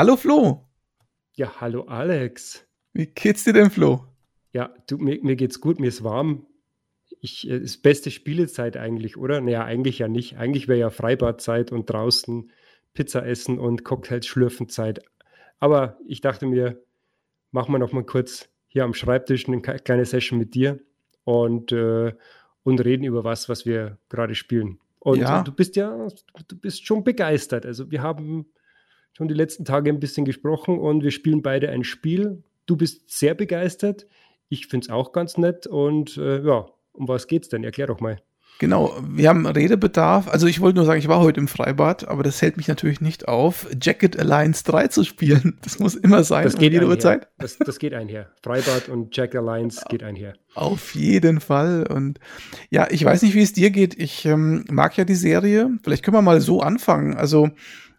Hallo Flo. Ja, hallo Alex. Wie geht's dir denn, Flo? Ja, du, mir, mir geht's gut, mir ist warm. Ich, äh, ist beste Spielezeit eigentlich, oder? Naja, eigentlich ja nicht. Eigentlich wäre ja Freibadzeit und draußen Pizza essen und Cocktails schlürfen Zeit. Aber ich dachte mir, machen wir noch mal kurz hier am Schreibtisch eine kleine Session mit dir und, äh, und reden über was, was wir gerade spielen. Und ja. du bist ja, du bist schon begeistert. Also wir haben schon die letzten Tage ein bisschen gesprochen und wir spielen beide ein Spiel. Du bist sehr begeistert. Ich finde es auch ganz nett. Und äh, ja, um was geht's denn? Erklär doch mal. Genau, wir haben Redebedarf. Also ich wollte nur sagen, ich war heute im Freibad, aber das hält mich natürlich nicht auf, Jacket Alliance 3 zu spielen. Das muss immer sein. Das geht jede Uhrzeit. Das, das geht einher. Freibad und Jacket Alliance geht einher. Auf jeden Fall. Und ja, ich weiß nicht, wie es dir geht. Ich ähm, mag ja die Serie. Vielleicht können wir mal so anfangen. Also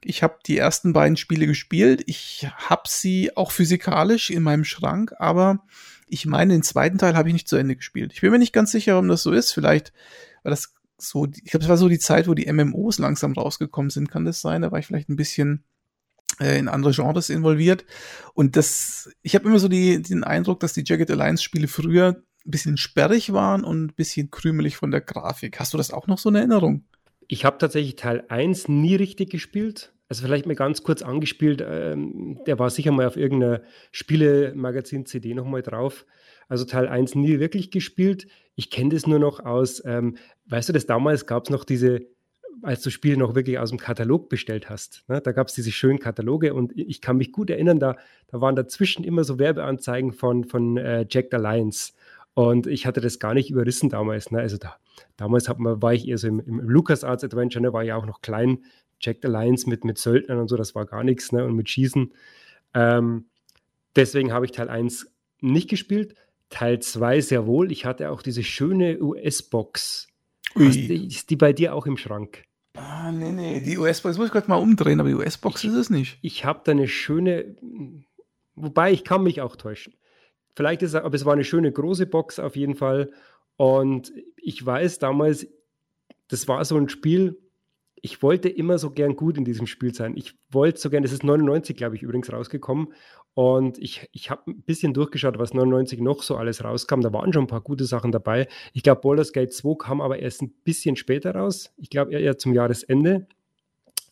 ich habe die ersten beiden Spiele gespielt. Ich habe sie auch physikalisch in meinem Schrank, aber ich meine, den zweiten Teil habe ich nicht zu Ende gespielt. Ich bin mir nicht ganz sicher, warum das so ist. Vielleicht war das so, ich glaube, es war so die Zeit, wo die MMOs langsam rausgekommen sind. Kann das sein? Da war ich vielleicht ein bisschen äh, in andere Genres involviert. Und das, ich habe immer so die, den Eindruck, dass die Jagged Alliance Spiele früher ein bisschen sperrig waren und ein bisschen krümelig von der Grafik. Hast du das auch noch so in Erinnerung? Ich habe tatsächlich Teil 1 nie richtig gespielt. Also vielleicht mal ganz kurz angespielt, ähm, der war sicher mal auf irgendeiner Spiele-Magazin-CD nochmal drauf. Also Teil 1 nie wirklich gespielt. Ich kenne das nur noch aus, ähm, weißt du, das damals gab es noch diese, als du Spiele noch wirklich aus dem Katalog bestellt hast. Ne? Da gab es diese schönen Kataloge und ich kann mich gut erinnern, da, da waren dazwischen immer so Werbeanzeigen von, von äh, Jack Alliance. Und ich hatte das gar nicht überrissen damals. Ne? Also da, damals hat man, war ich eher so im, im LucasArts Adventure, ne? war ja auch noch klein. Jack Alliance mit, mit Söldnern und so, das war gar nichts. Ne? Und mit Schießen. Ähm, deswegen habe ich Teil 1 nicht gespielt. Teil 2 sehr wohl. Ich hatte auch diese schöne US-Box. Ist die bei dir auch im Schrank? Ah, nee, nee. Die US-Box muss ich gerade mal umdrehen, aber die US-Box ist es nicht. Ich habe da eine schöne, wobei ich kann mich auch täuschen. Vielleicht ist es, aber es war eine schöne große Box auf jeden Fall. Und ich weiß damals, das war so ein Spiel, ich wollte immer so gern gut in diesem Spiel sein. Ich wollte so gern, das ist 99, glaube ich, übrigens rausgekommen. Und ich, ich habe ein bisschen durchgeschaut, was 99 noch so alles rauskam. Da waren schon ein paar gute Sachen dabei. Ich glaube, Baldur's Gate 2 kam aber erst ein bisschen später raus. Ich glaube eher zum Jahresende.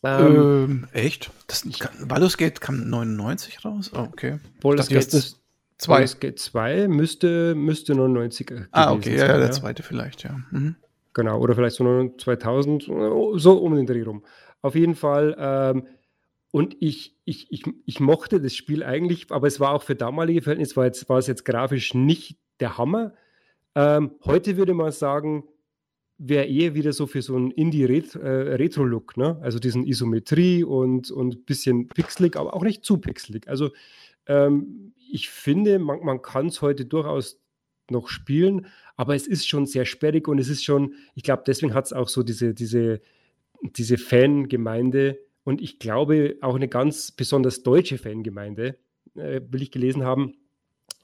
Ähm, ähm, echt? Das, Baldur's Gate kam 99 raus? Oh, okay. Baldur's Gate 2. Baldur's Gate 2 müsste, müsste 99 Ah, okay, sein, ja, der zweite vielleicht, ja. Mhm. Genau, oder vielleicht so 2000, so um den Dreh rum. Auf jeden Fall. Ähm, und ich, ich, ich, ich mochte das Spiel eigentlich, aber es war auch für damalige Verhältnisse, war, jetzt, war es jetzt grafisch nicht der Hammer. Ähm, heute würde man sagen, wäre eher wieder so für so einen Indie-Retro-Look, äh, ne? Also diesen Isometrie und ein bisschen pixelig, aber auch nicht zu pixelig. Also ähm, ich finde, man, man kann es heute durchaus noch spielen, aber es ist schon sehr sperrig und es ist schon, ich glaube, deswegen hat es auch so diese, diese, diese Fangemeinde und ich glaube auch eine ganz besonders deutsche Fangemeinde, äh, will ich gelesen haben.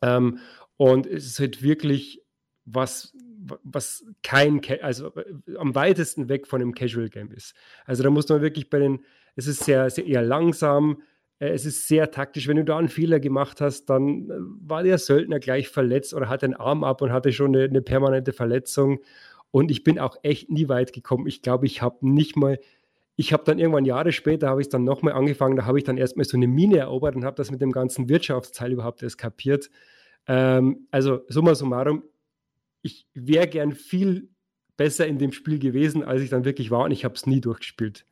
Ähm, und es ist halt wirklich was, was kein, also äh, am weitesten weg von einem Casual Game ist. Also da muss man wirklich bei den, es ist sehr, sehr eher langsam, es ist sehr taktisch. Wenn du da einen Fehler gemacht hast, dann äh, war der Söldner gleich verletzt oder hat einen Arm ab und hatte schon eine, eine permanente Verletzung. Und ich bin auch echt nie weit gekommen. Ich glaube, ich habe nicht mal, ich habe dann irgendwann Jahre später, habe ich dann nochmal angefangen, da habe ich dann erstmal so eine Mine erobert und habe das mit dem ganzen Wirtschaftsteil überhaupt erst kapiert. Ähm, also summa summarum, ich wäre gern viel besser in dem Spiel gewesen, als ich dann wirklich war und ich habe es nie durchgespielt.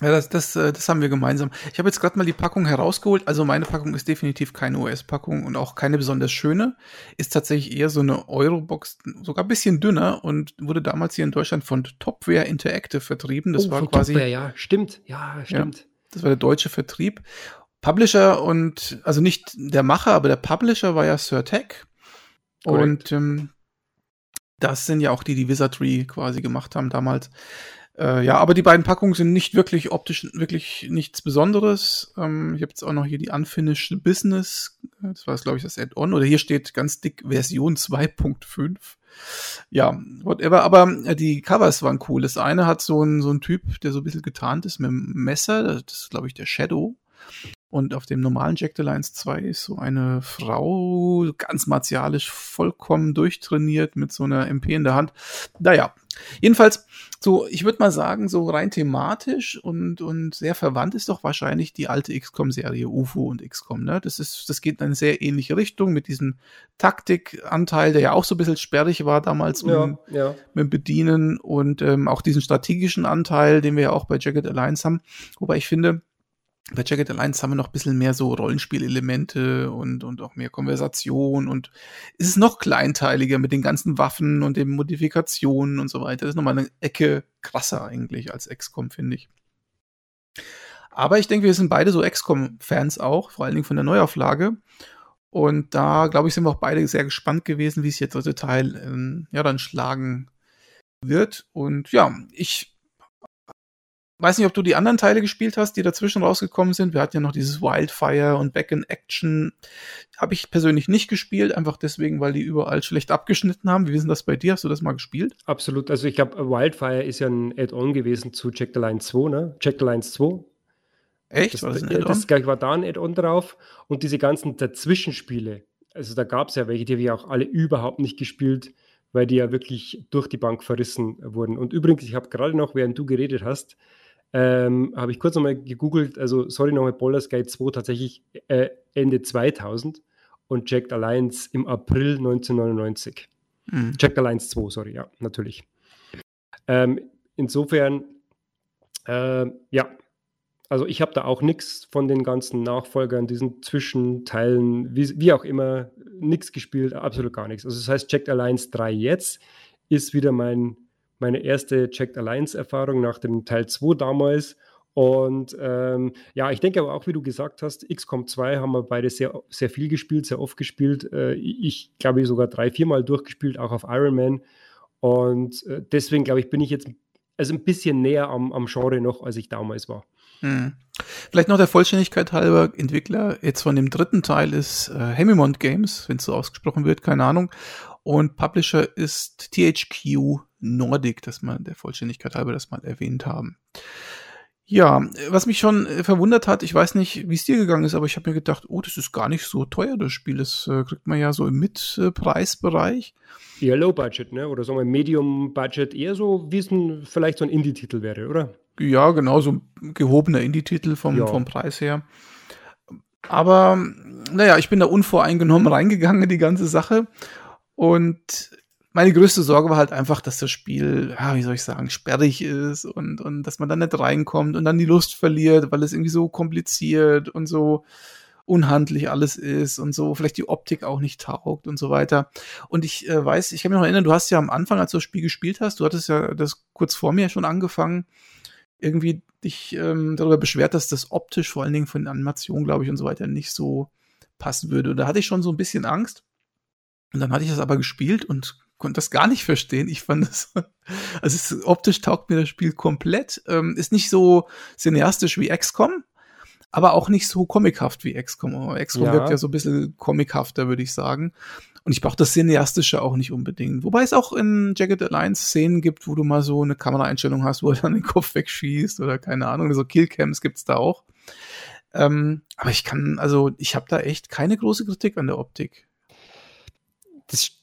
Ja, das, das, äh, das haben wir gemeinsam. Ich habe jetzt gerade mal die Packung herausgeholt. Also meine Packung ist definitiv keine US-Packung und auch keine besonders schöne. Ist tatsächlich eher so eine Eurobox, sogar ein bisschen dünner und wurde damals hier in Deutschland von Topware Interactive vertrieben. Das oh, war quasi. Topware, ja, stimmt. Ja, stimmt. Ja, das war der deutsche Vertrieb. Publisher und, also nicht der Macher, aber der Publisher war ja Sir Tech. Und ähm, das sind ja auch die, die Wizardry quasi gemacht haben damals. Äh, ja, aber die beiden Packungen sind nicht wirklich optisch wirklich nichts Besonderes. Ähm, ich habe jetzt auch noch hier die Unfinished Business. Das war, glaube ich, das Add-on. Oder hier steht ganz dick Version 2.5. Ja, whatever. Aber äh, die Covers waren cool. Das eine hat so ein, so Typ, der so ein bisschen getarnt ist mit einem Messer. Das ist, glaube ich, der Shadow. Und auf dem normalen Jack the Lions 2 ist so eine Frau, ganz martialisch, vollkommen durchtrainiert mit so einer MP in der Hand. Naja, jedenfalls, so, ich würde mal sagen, so rein thematisch und, und sehr verwandt ist doch wahrscheinlich die alte XCOM-Serie UFO und XCOM, ne? Das ist, das geht in eine sehr ähnliche Richtung mit diesem Taktikanteil, der ja auch so ein bisschen sperrig war damals ja, mit, ja. mit Bedienen und ähm, auch diesen strategischen Anteil, den wir ja auch bei Jagged Alliance haben. Wobei ich finde, bei Jagged Alliance haben wir noch ein bisschen mehr so Rollenspielelemente und, und auch mehr Konversation und es ist noch kleinteiliger mit den ganzen Waffen und den Modifikationen und so weiter. Das ist nochmal eine Ecke krasser eigentlich als XCOM, finde ich. Aber ich denke, wir sind beide so XCOM-Fans auch, vor allen Dingen von der Neuauflage. Und da, glaube ich, sind wir auch beide sehr gespannt gewesen, wie es jetzt dritte Teil ähm, ja dann schlagen wird. Und ja, ich weiß nicht, ob du die anderen Teile gespielt hast, die dazwischen rausgekommen sind. Wir hatten ja noch dieses Wildfire und Back in Action. Habe ich persönlich nicht gespielt, einfach deswegen, weil die überall schlecht abgeschnitten haben. Wie ist denn das bei dir? Hast du das mal gespielt? Absolut. Also ich glaube, Wildfire ist ja ein Add-on gewesen zu Jack the Line 2, ne? Jack the Line 2. Echt? Das, war das, ein das, das war da ein Add-on drauf. Und diese ganzen Dazwischenspiele, also da gab es ja welche, die habe ich auch alle überhaupt nicht gespielt, weil die ja wirklich durch die Bank verrissen wurden. Und übrigens, ich habe gerade noch, während du geredet hast, ähm, habe ich kurz nochmal gegoogelt, also sorry nochmal, Baldur's Gate 2 tatsächlich äh, Ende 2000 und Jacked Alliance im April 1999. Mhm. Jacked Alliance 2, sorry, ja, natürlich. Ähm, insofern, äh, ja, also ich habe da auch nichts von den ganzen Nachfolgern, diesen Zwischenteilen, wie, wie auch immer, nichts gespielt, absolut gar nichts. Also das heißt, Jacked Alliance 3 jetzt ist wieder mein meine erste Checked Alliance-Erfahrung nach dem Teil 2 damals. Und ähm, ja, ich denke aber auch, wie du gesagt hast, XCOM 2 haben wir beide sehr, sehr viel gespielt, sehr oft gespielt. Äh, ich glaube, sogar drei, viermal durchgespielt, auch auf Iron Man. Und äh, deswegen, glaube ich, bin ich jetzt also ein bisschen näher am, am Genre noch, als ich damals war. Hm. Vielleicht noch der Vollständigkeit halber, Entwickler jetzt von dem dritten Teil ist äh, Hemimont Games, wenn es so ausgesprochen wird, keine Ahnung. Und Publisher ist THQ Nordic, dass man der Vollständigkeit halber das mal erwähnt haben. Ja, was mich schon äh, verwundert hat, ich weiß nicht, wie es dir gegangen ist, aber ich habe mir gedacht, oh, das ist gar nicht so teuer, das Spiel. Das äh, kriegt man ja so im Mitpreisbereich. Eher Low Budget, ne? Oder sagen wir Medium Budget, eher so, wie es ein, vielleicht so ein Indie-Titel wäre, oder? Ja, genau, so ein gehobener Indie-Titel vom, ja. vom Preis her. Aber naja, ich bin da unvoreingenommen reingegangen in die ganze Sache. Und meine größte Sorge war halt einfach, dass das Spiel, ja, wie soll ich sagen, sperrig ist und, und dass man dann nicht reinkommt und dann die Lust verliert, weil es irgendwie so kompliziert und so unhandlich alles ist und so, vielleicht die Optik auch nicht taugt und so weiter. Und ich äh, weiß, ich kann mich noch erinnern, du hast ja am Anfang, als du das Spiel gespielt hast, du hattest ja das kurz vor mir schon angefangen, irgendwie dich ähm, darüber beschwert, dass das optisch vor allen Dingen von Animationen, glaube ich, und so weiter nicht so passen würde. Und da hatte ich schon so ein bisschen Angst. Und dann hatte ich das aber gespielt und konnte das gar nicht verstehen. Ich fand es, also es, optisch taugt mir das Spiel komplett. Ähm, ist nicht so cineastisch wie XCOM, aber auch nicht so comichaft wie XCOM. XCOM ja. wirkt ja so ein bisschen comichafter, würde ich sagen. Und ich brauche das Cineastische auch nicht unbedingt. Wobei es auch in Jagged Alliance Szenen gibt, wo du mal so eine Kameraeinstellung hast, wo er dann den Kopf wegschießt oder keine Ahnung, so Killcams gibt's da auch. Ähm, aber ich kann, also ich habe da echt keine große Kritik an der Optik. Das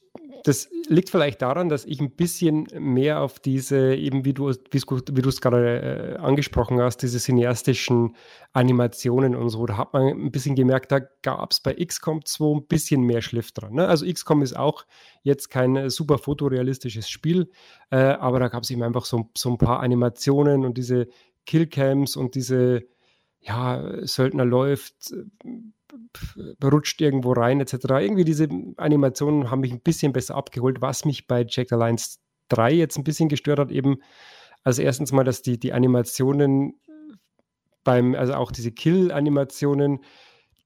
das liegt vielleicht daran, dass ich ein bisschen mehr auf diese, eben wie du, es gerade äh, angesprochen hast, diese cineastischen Animationen und so, da hat man ein bisschen gemerkt, da gab es bei XCOM 2 ein bisschen mehr Schliff dran. Ne? Also XCOM ist auch jetzt kein super fotorealistisches Spiel, äh, aber da gab es eben einfach so, so ein paar Animationen und diese Killcams und diese, ja, Söldner läuft, rutscht irgendwo rein, etc. Irgendwie diese Animationen haben mich ein bisschen besser abgeholt, was mich bei Jack Alliance 3 jetzt ein bisschen gestört hat, eben also erstens mal, dass die, die Animationen beim, also auch diese Kill-Animationen,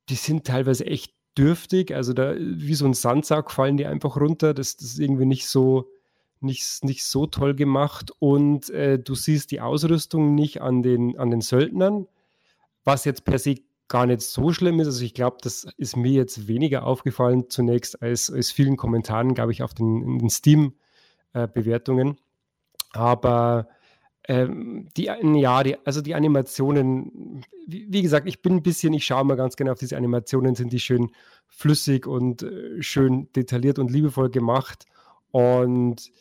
die sind teilweise echt dürftig, also da wie so ein Sandsack fallen die einfach runter, das, das ist irgendwie nicht so, nicht, nicht so toll gemacht. Und äh, du siehst die Ausrüstung nicht an den, an den Söldnern, was jetzt per se gar nicht so schlimm ist. Also ich glaube, das ist mir jetzt weniger aufgefallen zunächst als, als vielen Kommentaren, glaube ich, auf den, den Steam-Bewertungen. Äh, Aber ähm, die, ja, die, also die Animationen, wie, wie, gesagt, ich bin ein bisschen, ich schaue mal ganz gerne auf diese Animationen, sind die schön flüssig und äh, schön detailliert und liebevoll gemacht. Und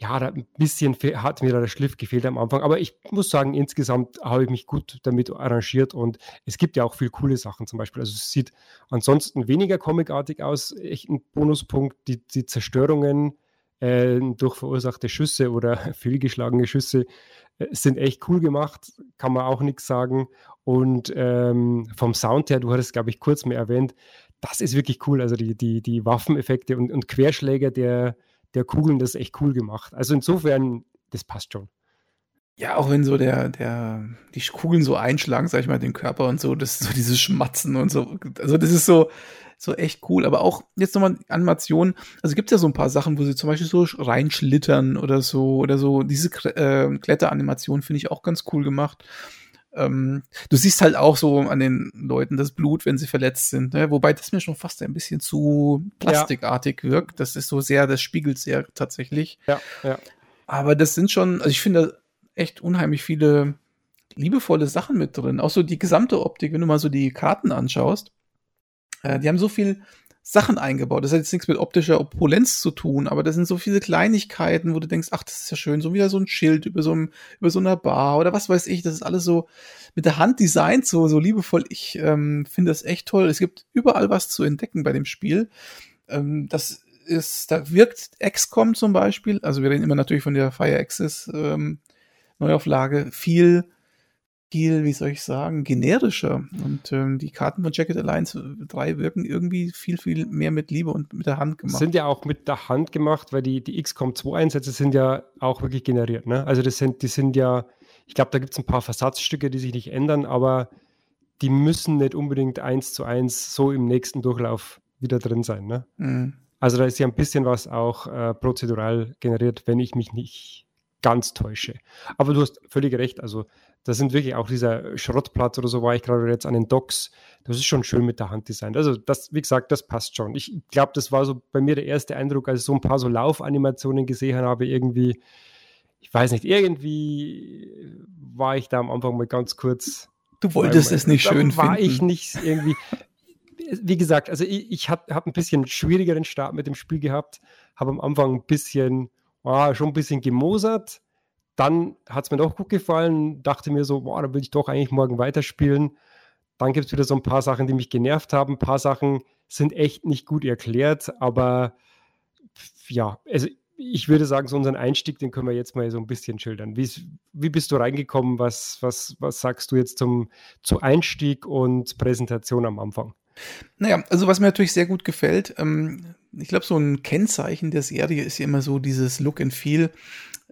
ja, da ein bisschen hat mir da der Schliff gefehlt am Anfang. Aber ich muss sagen, insgesamt habe ich mich gut damit arrangiert und es gibt ja auch viel coole Sachen zum Beispiel. Also es sieht ansonsten weniger comicartig aus. Echt ein Bonuspunkt, die, die Zerstörungen äh, durch verursachte Schüsse oder fehlgeschlagene Schüsse äh, sind echt cool gemacht, kann man auch nichts sagen. Und ähm, vom Sound her, du hattest, glaube ich, kurz mehr erwähnt, das ist wirklich cool. Also die, die, die Waffeneffekte und, und Querschläger der der Kugeln das echt cool gemacht. Also insofern, das passt schon. Ja, auch wenn so der, der, die Kugeln so einschlagen, sag ich mal, den Körper und so, das so dieses Schmatzen und so. Also das ist so, so echt cool. Aber auch jetzt nochmal Animationen. Also gibt es ja so ein paar Sachen, wo sie zum Beispiel so reinschlittern oder so, oder so. Diese äh, Kletteranimation finde ich auch ganz cool gemacht. Ähm, du siehst halt auch so an den Leuten das Blut, wenn sie verletzt sind, ne? wobei das mir schon fast ein bisschen zu plastikartig ja. wirkt. Das ist so sehr, das spiegelt sehr tatsächlich. Ja, ja. Aber das sind schon, also ich finde echt unheimlich viele liebevolle Sachen mit drin. Auch so die gesamte Optik, wenn du mal so die Karten anschaust. Äh, die haben so viel Sachen eingebaut. Das hat jetzt nichts mit optischer Opulenz zu tun, aber das sind so viele Kleinigkeiten, wo du denkst, ach, das ist ja schön, so wieder so ein Schild über so, einem, über so einer Bar oder was weiß ich. Das ist alles so mit der Hand designt, so, so liebevoll. Ich ähm, finde das echt toll. Es gibt überall was zu entdecken bei dem Spiel. Ähm, das ist, da wirkt XCOM zum Beispiel, also wir reden immer natürlich von der Fire Access ähm, Neuauflage, viel viel, wie soll ich sagen, generischer. Und ähm, die Karten von Jacket Alliance 3 wirken irgendwie viel, viel mehr mit Liebe und mit der Hand gemacht. Sind ja auch mit der Hand gemacht, weil die, die XCOM 2 Einsätze sind ja auch wirklich generiert. Ne? Also das sind, die sind ja, ich glaube, da gibt es ein paar Versatzstücke, die sich nicht ändern, aber die müssen nicht unbedingt eins zu eins so im nächsten Durchlauf wieder drin sein. Ne? Mhm. Also da ist ja ein bisschen was auch äh, prozedural generiert, wenn ich mich nicht ganz täusche. Aber du hast völlig recht. Also da sind wirklich auch dieser Schrottplatz oder so war ich gerade jetzt an den Docks. Das ist schon schön mit der Hand designt. Also das, wie gesagt, das passt schon. Ich glaube, das war so bei mir der erste Eindruck, als ich so ein paar so Laufanimationen gesehen habe, irgendwie, ich weiß nicht, irgendwie war ich da am Anfang mal ganz kurz. Du wolltest es nicht schön war finden. War ich nicht irgendwie. Wie gesagt, also ich, ich habe hab ein bisschen schwierigeren Start mit dem Spiel gehabt, habe am Anfang ein bisschen, oh, schon ein bisschen gemosert dann hat es mir doch gut gefallen, dachte mir so, boah, da will ich doch eigentlich morgen weiterspielen. Dann gibt es wieder so ein paar Sachen, die mich genervt haben. Ein paar Sachen sind echt nicht gut erklärt, aber ja, also ich würde sagen, so unseren Einstieg, den können wir jetzt mal so ein bisschen schildern. Wie, wie bist du reingekommen? Was, was, was sagst du jetzt zum, zu Einstieg und Präsentation am Anfang? Naja, also was mir natürlich sehr gut gefällt, ähm, ich glaube, so ein Kennzeichen der Serie ist ja immer so dieses Look and Feel.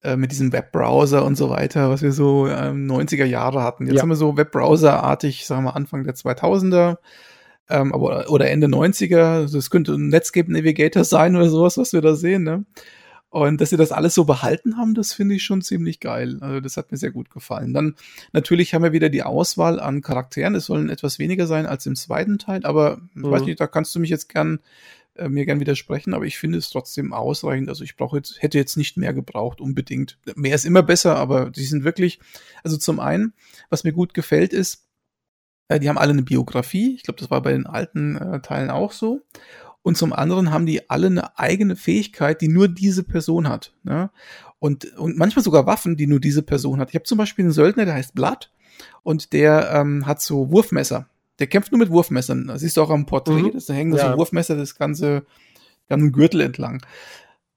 Äh, mit diesem Webbrowser und so weiter, was wir so ähm, 90er Jahre hatten. Jetzt ja. haben wir so Webbrowser-artig, sagen wir Anfang der 2000er ähm, aber, oder Ende 90er. Also es könnte ein Netscape Navigator sein oder sowas, was wir da sehen. Ne? Und dass sie das alles so behalten haben, das finde ich schon ziemlich geil. Also das hat mir sehr gut gefallen. Dann natürlich haben wir wieder die Auswahl an Charakteren. Es sollen etwas weniger sein als im zweiten Teil, aber mhm. ich weiß nicht, da kannst du mich jetzt gern äh, mir gern widersprechen, aber ich finde es trotzdem ausreichend. Also ich brauche jetzt, hätte jetzt nicht mehr gebraucht, unbedingt. Mehr ist immer besser, aber die sind wirklich, also zum einen, was mir gut gefällt, ist, äh, die haben alle eine Biografie. Ich glaube, das war bei den alten äh, Teilen auch so. Und zum anderen haben die alle eine eigene Fähigkeit, die nur diese Person hat. Ne? Und, und manchmal sogar Waffen, die nur diese Person hat. Ich habe zum Beispiel einen Söldner, der heißt Blood und der ähm, hat so Wurfmesser. Der kämpft nur mit Wurfmessern. Das siehst du auch am Porträt. Mhm. Da hängen ja. so Wurfmesser das ganze, ganzen Gürtel entlang.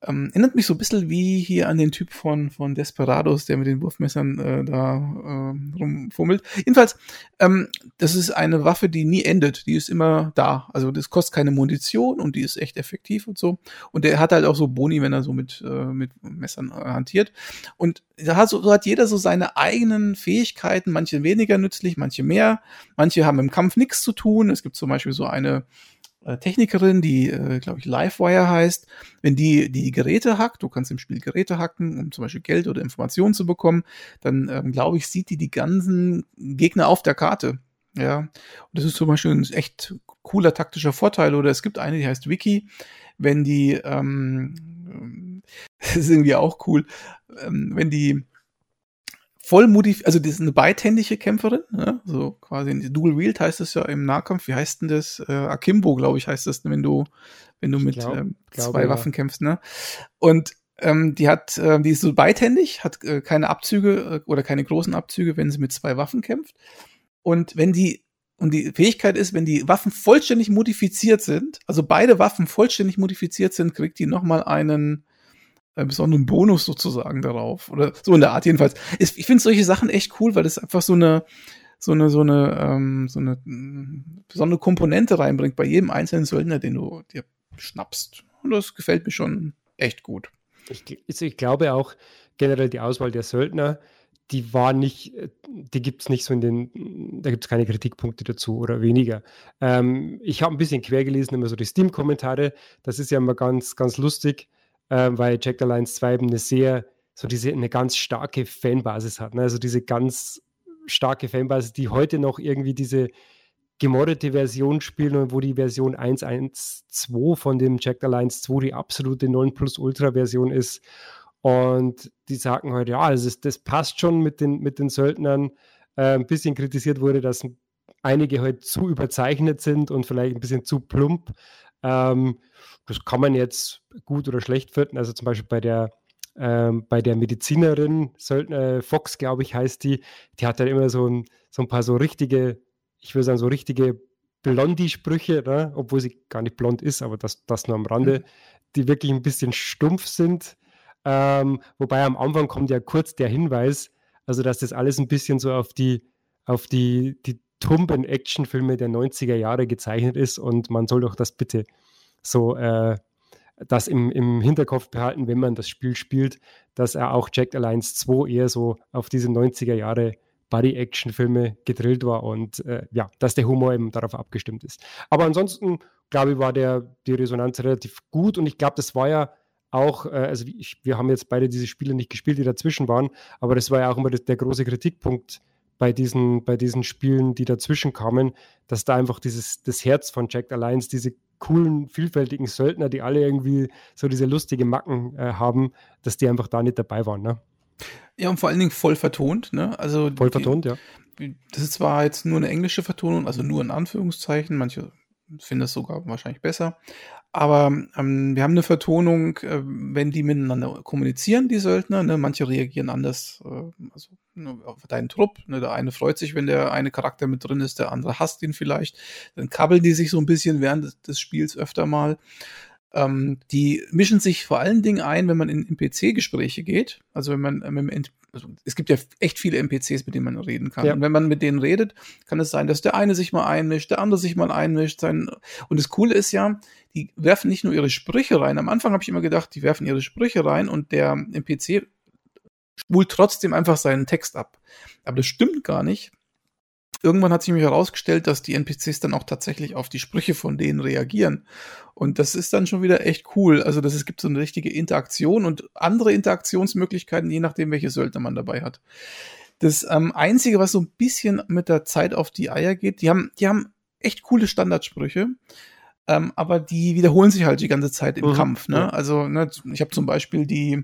Ähm, erinnert mich so ein bisschen wie hier an den Typ von, von Desperados, der mit den Wurfmessern äh, da äh, rumfummelt. Jedenfalls, ähm, das ist eine Waffe, die nie endet. Die ist immer da. Also das kostet keine Munition und die ist echt effektiv und so. Und der hat halt auch so Boni, wenn er so mit, äh, mit Messern äh, hantiert. Und da hat, so, so hat jeder so seine eigenen Fähigkeiten, manche weniger nützlich, manche mehr. Manche haben im Kampf nichts zu tun. Es gibt zum Beispiel so eine Technikerin, die, äh, glaube ich, Livewire heißt, wenn die die Geräte hackt, du kannst im Spiel Geräte hacken, um zum Beispiel Geld oder Informationen zu bekommen, dann, ähm, glaube ich, sieht die die ganzen Gegner auf der Karte. Ja, und das ist zum Beispiel ein echt cooler taktischer Vorteil. Oder es gibt eine, die heißt Wiki. Wenn die, ähm, das ist irgendwie auch cool, ähm, wenn die voll motiv, also das ist eine beidhändige Kämpferin, ne? so quasi Dual Wield heißt es ja im Nahkampf. Wie heißt denn das? Äh, Akimbo, glaube ich, heißt das, wenn du, wenn du mit glaub, ähm, zwei glaube, Waffen ja. kämpfst, ne? Und ähm, die hat, äh, die ist so beidhändig, hat äh, keine Abzüge äh, oder keine großen Abzüge, wenn sie mit zwei Waffen kämpft. Und wenn die und die Fähigkeit ist, wenn die Waffen vollständig modifiziert sind, also beide Waffen vollständig modifiziert sind, kriegt die nochmal einen äh, besonderen Bonus sozusagen darauf. Oder so in der Art jedenfalls. Ich finde solche Sachen echt cool, weil das einfach so eine, so eine, so eine, ähm, so eine mm, besondere Komponente reinbringt bei jedem einzelnen Söldner, den du dir schnappst. Und das gefällt mir schon echt gut. Ich, ich glaube auch generell die Auswahl der Söldner die war nicht, äh, die gibt es nicht so in den, da gibt es keine Kritikpunkte dazu oder weniger. Ähm, ich habe ein bisschen quer gelesen, immer so die Steam-Kommentare. Das ist ja immer ganz, ganz lustig, äh, weil Jack Alliance 2 eben eine sehr, so diese, eine ganz starke Fanbasis hat. Ne? Also diese ganz starke Fanbasis, die heute noch irgendwie diese gemoddete Version spielen und wo die Version 1.1.2 von dem Jack Alliance 2 die absolute 9 Plus Ultra Version ist und die sagen heute, ja, also das, das passt schon mit den, mit den Söldnern. Äh, ein bisschen kritisiert wurde, dass einige heute halt zu überzeichnet sind und vielleicht ein bisschen zu plump. Ähm, das kann man jetzt gut oder schlecht finden. Also zum Beispiel bei der, ähm, bei der Medizinerin, Söldner, Fox, glaube ich, heißt die, die hat dann immer so ein, so ein paar so richtige, ich würde sagen, so richtige Blondie-Sprüche, ne? obwohl sie gar nicht blond ist, aber das, das nur am Rande, mhm. die wirklich ein bisschen stumpf sind. Ähm, wobei am Anfang kommt ja kurz der Hinweis, also dass das alles ein bisschen so auf die, auf die, die tumben Actionfilme der 90er Jahre gezeichnet ist und man soll doch das bitte so äh, das im, im Hinterkopf behalten, wenn man das Spiel spielt, dass er auch Jack Alliance 2 eher so auf diese 90er Jahre Body-Action-Filme gedrillt war und äh, ja, dass der Humor eben darauf abgestimmt ist. Aber ansonsten, glaube ich, war der, die Resonanz relativ gut und ich glaube, das war ja auch, äh, also ich, wir haben jetzt beide diese Spiele nicht gespielt, die dazwischen waren, aber das war ja auch immer das, der große Kritikpunkt bei diesen, bei diesen Spielen, die dazwischen kamen, dass da einfach dieses, das Herz von Jack Alliance, diese coolen, vielfältigen Söldner, die alle irgendwie so diese lustige Macken äh, haben, dass die einfach da nicht dabei waren. Ne? Ja, und vor allen Dingen voll vertont. Ne? Also voll vertont, ja. Das ist zwar jetzt nur eine englische Vertonung, also nur in Anführungszeichen, manche finden es sogar wahrscheinlich besser, aber ähm, wir haben eine Vertonung, äh, wenn die miteinander kommunizieren, die Söldner. Ne? Manche reagieren anders äh, also, ne, auf deinen Trupp. Ne? Der eine freut sich, wenn der eine Charakter mit drin ist, der andere hasst ihn vielleicht. Dann kabbeln die sich so ein bisschen während des, des Spiels öfter mal. Ähm, die mischen sich vor allen Dingen ein, wenn man in NPC-Gespräche geht. Also wenn man, wenn man also es gibt ja echt viele NPCs, mit denen man reden kann. Ja. Und wenn man mit denen redet, kann es sein, dass der eine sich mal einmischt, der andere sich mal einmischt. Sein und das Coole ist ja, die werfen nicht nur ihre Sprüche rein. Am Anfang habe ich immer gedacht, die werfen ihre Sprüche rein und der NPC spult trotzdem einfach seinen Text ab. Aber das stimmt gar nicht irgendwann hat sich nämlich herausgestellt, dass die NPCs dann auch tatsächlich auf die Sprüche von denen reagieren. Und das ist dann schon wieder echt cool. Also, dass es gibt so eine richtige Interaktion und andere Interaktionsmöglichkeiten, je nachdem, welche Söldner man dabei hat. Das ähm, Einzige, was so ein bisschen mit der Zeit auf die Eier geht, die haben, die haben echt coole Standardsprüche. Ähm, aber die wiederholen sich halt die ganze Zeit im mhm, Kampf. Ne? Also, ne, ich habe zum Beispiel die,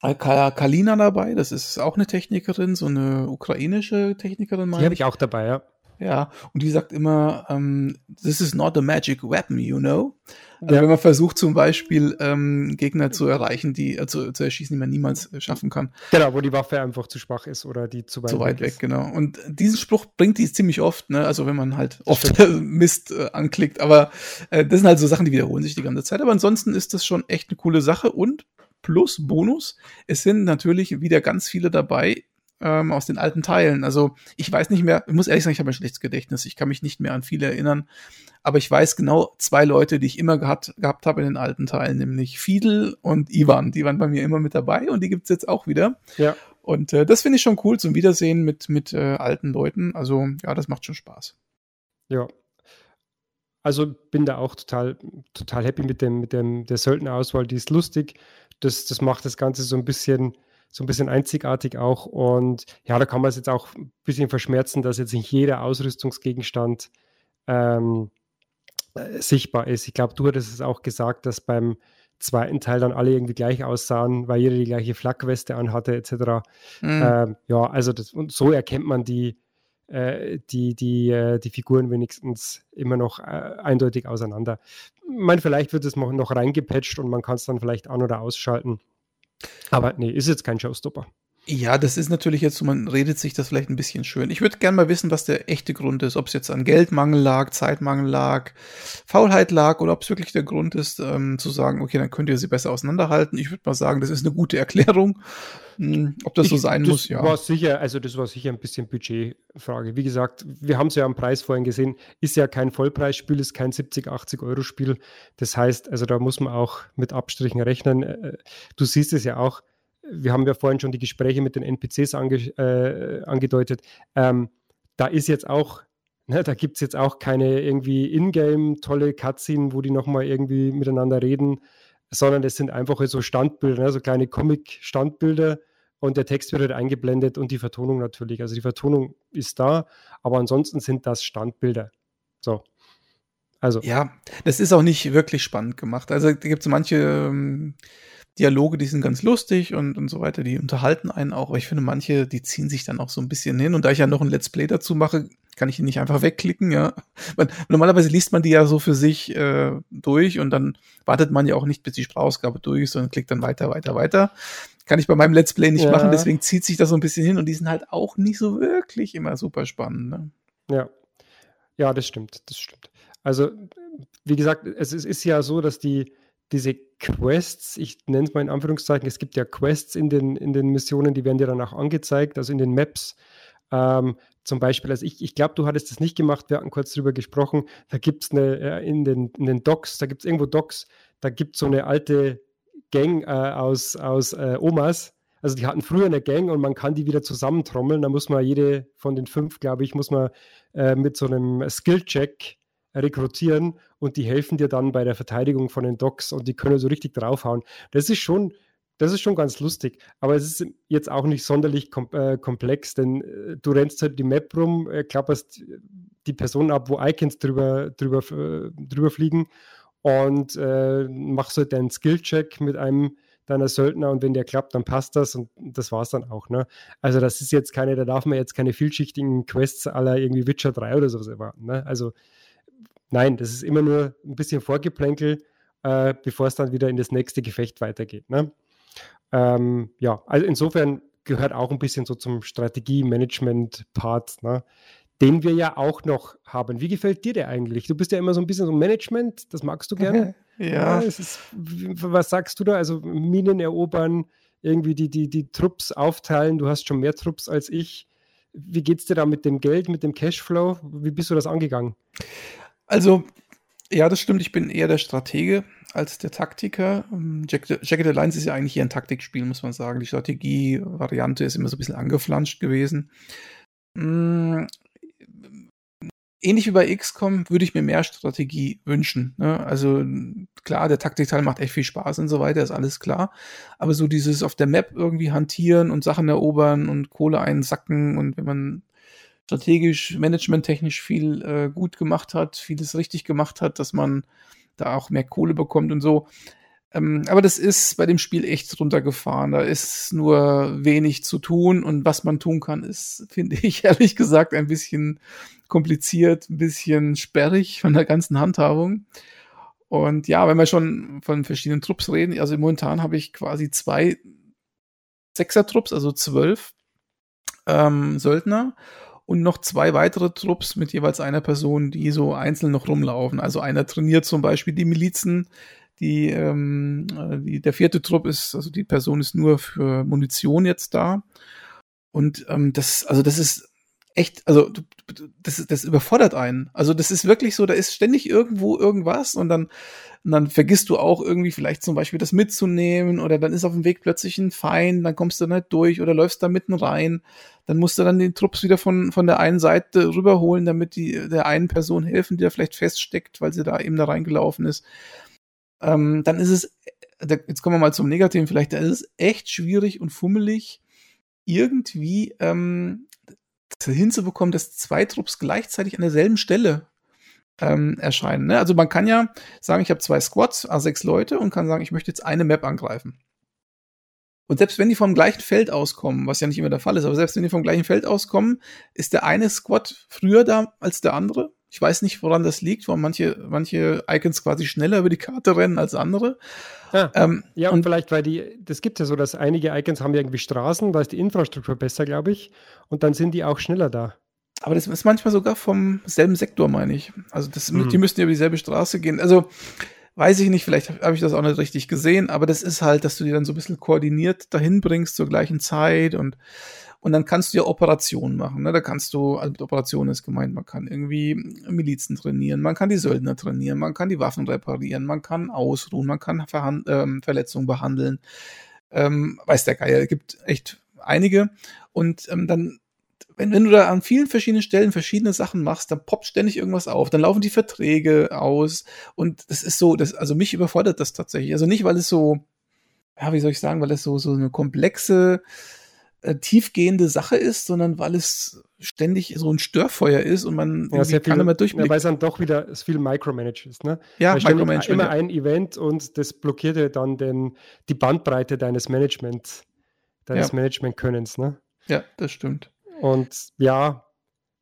Kalina dabei, das ist auch eine Technikerin, so eine ukrainische Technikerin. Die habe ich auch dabei, ja. Ja, und die sagt immer, ähm, this is not a magic weapon, you know? Also ja. wenn man versucht zum Beispiel ähm, Gegner zu erreichen, die äh, zu, zu, erschießen, die man niemals äh, schaffen kann. Genau, wo die Waffe einfach zu schwach ist oder die zu weit, zu weit weg, weg genau. Und diesen Spruch bringt die ziemlich oft, ne? Also wenn man halt oft Mist äh, anklickt. Aber äh, das sind halt so Sachen, die wiederholen sich die ganze Zeit. Aber ansonsten ist das schon echt eine coole Sache und plus Bonus. Es sind natürlich wieder ganz viele dabei ähm, aus den alten Teilen. Also ich weiß nicht mehr, ich muss ehrlich sagen, ich habe ein schlechtes Gedächtnis. Ich kann mich nicht mehr an viele erinnern. Aber ich weiß genau zwei Leute, die ich immer gehabt, gehabt habe in den alten Teilen, nämlich Fiedel und Ivan. Die waren bei mir immer mit dabei und die gibt's jetzt auch wieder. Ja. Und äh, das finde ich schon cool zum Wiedersehen mit, mit äh, alten Leuten. Also ja, das macht schon Spaß. Ja, also bin da auch total, total happy mit dem, mit dem, der Söldnerauswahl, die ist lustig. Das, das macht das Ganze so ein bisschen, so ein bisschen einzigartig auch. Und ja, da kann man es jetzt auch ein bisschen verschmerzen, dass jetzt nicht jeder Ausrüstungsgegenstand ähm, äh, sichtbar ist. Ich glaube, du hattest es auch gesagt, dass beim, zweiten Teil dann alle irgendwie gleich aussahen, weil jeder die gleiche Flakweste anhatte, etc. Mhm. Ähm, ja, also das, und so erkennt man die, die, die, äh, die Figuren wenigstens immer noch äh, eindeutig auseinander. Ich meine, vielleicht wird es noch, noch reingepatcht und man kann es dann vielleicht an- oder ausschalten. Aber nee, ist jetzt kein Showstopper. Ja, das ist natürlich jetzt so, man redet sich das vielleicht ein bisschen schön. Ich würde gerne mal wissen, was der echte Grund ist. Ob es jetzt an Geldmangel lag, Zeitmangel lag, Faulheit lag oder ob es wirklich der Grund ist, ähm, zu sagen, okay, dann könnt ihr sie besser auseinanderhalten. Ich würde mal sagen, das ist eine gute Erklärung. Hm, ob das ich, so sein das muss, ja. War sicher, also das war sicher ein bisschen Budgetfrage. Wie gesagt, wir haben es ja am Preis vorhin gesehen, ist ja kein Vollpreisspiel, ist kein 70, 80 Euro Spiel. Das heißt, also da muss man auch mit Abstrichen rechnen. Äh, du siehst es ja auch wir haben ja vorhin schon die Gespräche mit den NPCs ange, äh, angedeutet. Ähm, da ist jetzt auch, ne, da gibt es jetzt auch keine irgendwie Ingame tolle Cutscene, wo die nochmal irgendwie miteinander reden, sondern es sind einfach so Standbilder, ne, so kleine Comic-Standbilder und der Text wird halt eingeblendet und die Vertonung natürlich. Also die Vertonung ist da, aber ansonsten sind das Standbilder. So. Also. Ja, das ist auch nicht wirklich spannend gemacht. Also da gibt es manche ähm, Dialoge, die sind ganz lustig und, und so weiter, die unterhalten einen auch, aber ich finde, manche, die ziehen sich dann auch so ein bisschen hin. Und da ich ja noch ein Let's Play dazu mache, kann ich ihn nicht einfach wegklicken, ja. Man, normalerweise liest man die ja so für sich äh, durch und dann wartet man ja auch nicht, bis die Sprachausgabe durch ist, sondern klickt dann weiter, weiter, weiter. Kann ich bei meinem Let's Play nicht ja. machen, deswegen zieht sich das so ein bisschen hin und die sind halt auch nicht so wirklich immer super spannend. Ne? Ja. Ja, das stimmt, das stimmt. Also, wie gesagt, es ist ja so, dass die, diese Quests, ich nenne es mal in Anführungszeichen, es gibt ja Quests in den, in den Missionen, die werden dir dann auch angezeigt, also in den Maps. Ähm, zum Beispiel, also ich, ich glaube, du hattest das nicht gemacht, wir hatten kurz drüber gesprochen, da gibt es eine, äh, in, den, in den Docks, da gibt es irgendwo Docks, da gibt es so eine alte Gang äh, aus, aus äh, Omas, also die hatten früher eine Gang und man kann die wieder zusammentrommeln, da muss man jede von den fünf, glaube ich, muss man äh, mit so einem Skill-Check rekrutieren und die helfen dir dann bei der Verteidigung von den Docks und die können so richtig draufhauen. Das ist schon, das ist schon ganz lustig, aber es ist jetzt auch nicht sonderlich kom äh, komplex, denn äh, du rennst halt die Map rum, äh, klapperst die Person ab, wo Icons drüber, drüber, äh, drüber fliegen und äh, machst halt deinen Skill-Check mit einem deiner Söldner und wenn der klappt, dann passt das und das war es dann auch. Ne? Also das ist jetzt keine, da darf man jetzt keine vielschichtigen Quests aller irgendwie Witcher 3 oder sowas erwarten. Ne? Also Nein, das ist immer nur ein bisschen Vorgeplänkel, äh, bevor es dann wieder in das nächste Gefecht weitergeht. Ne? Ähm, ja, also insofern gehört auch ein bisschen so zum Strategie-Management-Part, ne? den wir ja auch noch haben. Wie gefällt dir der eigentlich? Du bist ja immer so ein bisschen so Management, das magst du gerne. ja. ja ist, was sagst du da? Also Minen erobern, irgendwie die, die, die Trupps aufteilen. Du hast schon mehr Trupps als ich. Wie geht es dir da mit dem Geld, mit dem Cashflow? Wie bist du das angegangen? Also, ja, das stimmt. Ich bin eher der Stratege als der Taktiker. Ähm, Jack, Jagged Alliance ist ja eigentlich eher ein Taktikspiel, muss man sagen. Die Strategie-Variante ist immer so ein bisschen angeflanscht gewesen. Mm, ähnlich wie bei XCOM würde ich mir mehr Strategie wünschen. Ne? Also klar, der Taktikteil macht echt viel Spaß und so weiter, ist alles klar. Aber so dieses auf der Map irgendwie hantieren und Sachen erobern und Kohle einsacken und wenn man strategisch, managementtechnisch viel äh, gut gemacht hat, vieles richtig gemacht hat, dass man da auch mehr Kohle bekommt und so. Ähm, aber das ist bei dem Spiel echt runtergefahren. Da ist nur wenig zu tun und was man tun kann, ist, finde ich ehrlich gesagt, ein bisschen kompliziert, ein bisschen sperrig von der ganzen Handhabung. Und ja, wenn wir schon von verschiedenen Trupps reden, also momentan habe ich quasi zwei Sechser-Trupps, also zwölf ähm, Söldner und noch zwei weitere Trupps mit jeweils einer Person, die so einzeln noch rumlaufen. Also einer trainiert zum Beispiel die Milizen, die, ähm, äh, die der vierte Trupp ist, also die Person ist nur für Munition jetzt da. Und ähm, das, also das ist echt, also das, das überfordert einen. Also das ist wirklich so, da ist ständig irgendwo irgendwas und dann und dann vergisst du auch irgendwie vielleicht zum Beispiel das mitzunehmen oder dann ist auf dem Weg plötzlich ein Feind, dann kommst du nicht durch oder läufst da mitten rein. Dann musst du dann den Trupps wieder von, von der einen Seite rüberholen, damit die der einen Person helfen, die da vielleicht feststeckt, weil sie da eben da reingelaufen ist. Ähm, dann ist es, jetzt kommen wir mal zum Negativen vielleicht, da ist es echt schwierig und fummelig, irgendwie ähm, hinzubekommen, dass zwei Trupps gleichzeitig an derselben Stelle ähm, erscheinen. Ne? Also man kann ja sagen, ich habe zwei Squads, a sechs Leute und kann sagen, ich möchte jetzt eine Map angreifen. Und selbst wenn die vom gleichen Feld auskommen, was ja nicht immer der Fall ist, aber selbst wenn die vom gleichen Feld auskommen, ist der eine Squad früher da als der andere. Ich weiß nicht, woran das liegt, warum manche, manche Icons quasi schneller über die Karte rennen als andere. Ah, ähm, ja, und, und vielleicht, weil die, das gibt ja so, dass einige Icons haben irgendwie Straßen, da ist die Infrastruktur besser, glaube ich, und dann sind die auch schneller da. Aber das ist manchmal sogar vom selben Sektor, meine ich. Also das, mhm. die müssten ja über dieselbe Straße gehen. Also weiß ich nicht, vielleicht habe ich das auch nicht richtig gesehen, aber das ist halt, dass du die dann so ein bisschen koordiniert dahin bringst zur gleichen Zeit und und dann kannst du ja Operationen machen. Ne? Da kannst du, also mit Operationen ist gemeint, man kann irgendwie Milizen trainieren, man kann die Söldner trainieren, man kann die Waffen reparieren, man kann ausruhen, man kann Verhand ähm, Verletzungen behandeln. Ähm, weiß der Geier, es gibt echt einige. Und ähm, dann wenn, wenn du da an vielen verschiedenen Stellen verschiedene Sachen machst, dann poppt ständig irgendwas auf, dann laufen die Verträge aus und das ist so, das, also mich überfordert das tatsächlich. Also nicht, weil es so, ja, wie soll ich sagen, weil es so, so eine komplexe, äh, tiefgehende Sache ist, sondern weil es ständig so ein Störfeuer ist und man ja, sehr kann immer durchblicken. Ja, weil es dann doch wieder viel Micromanaged ist. Ne? Ja, Micromanagement. Immer ja. ein Event und das blockiert ja dann den, die Bandbreite deines Management, deines ja. Management-Könnens. Ne? Ja, das stimmt. Und ja,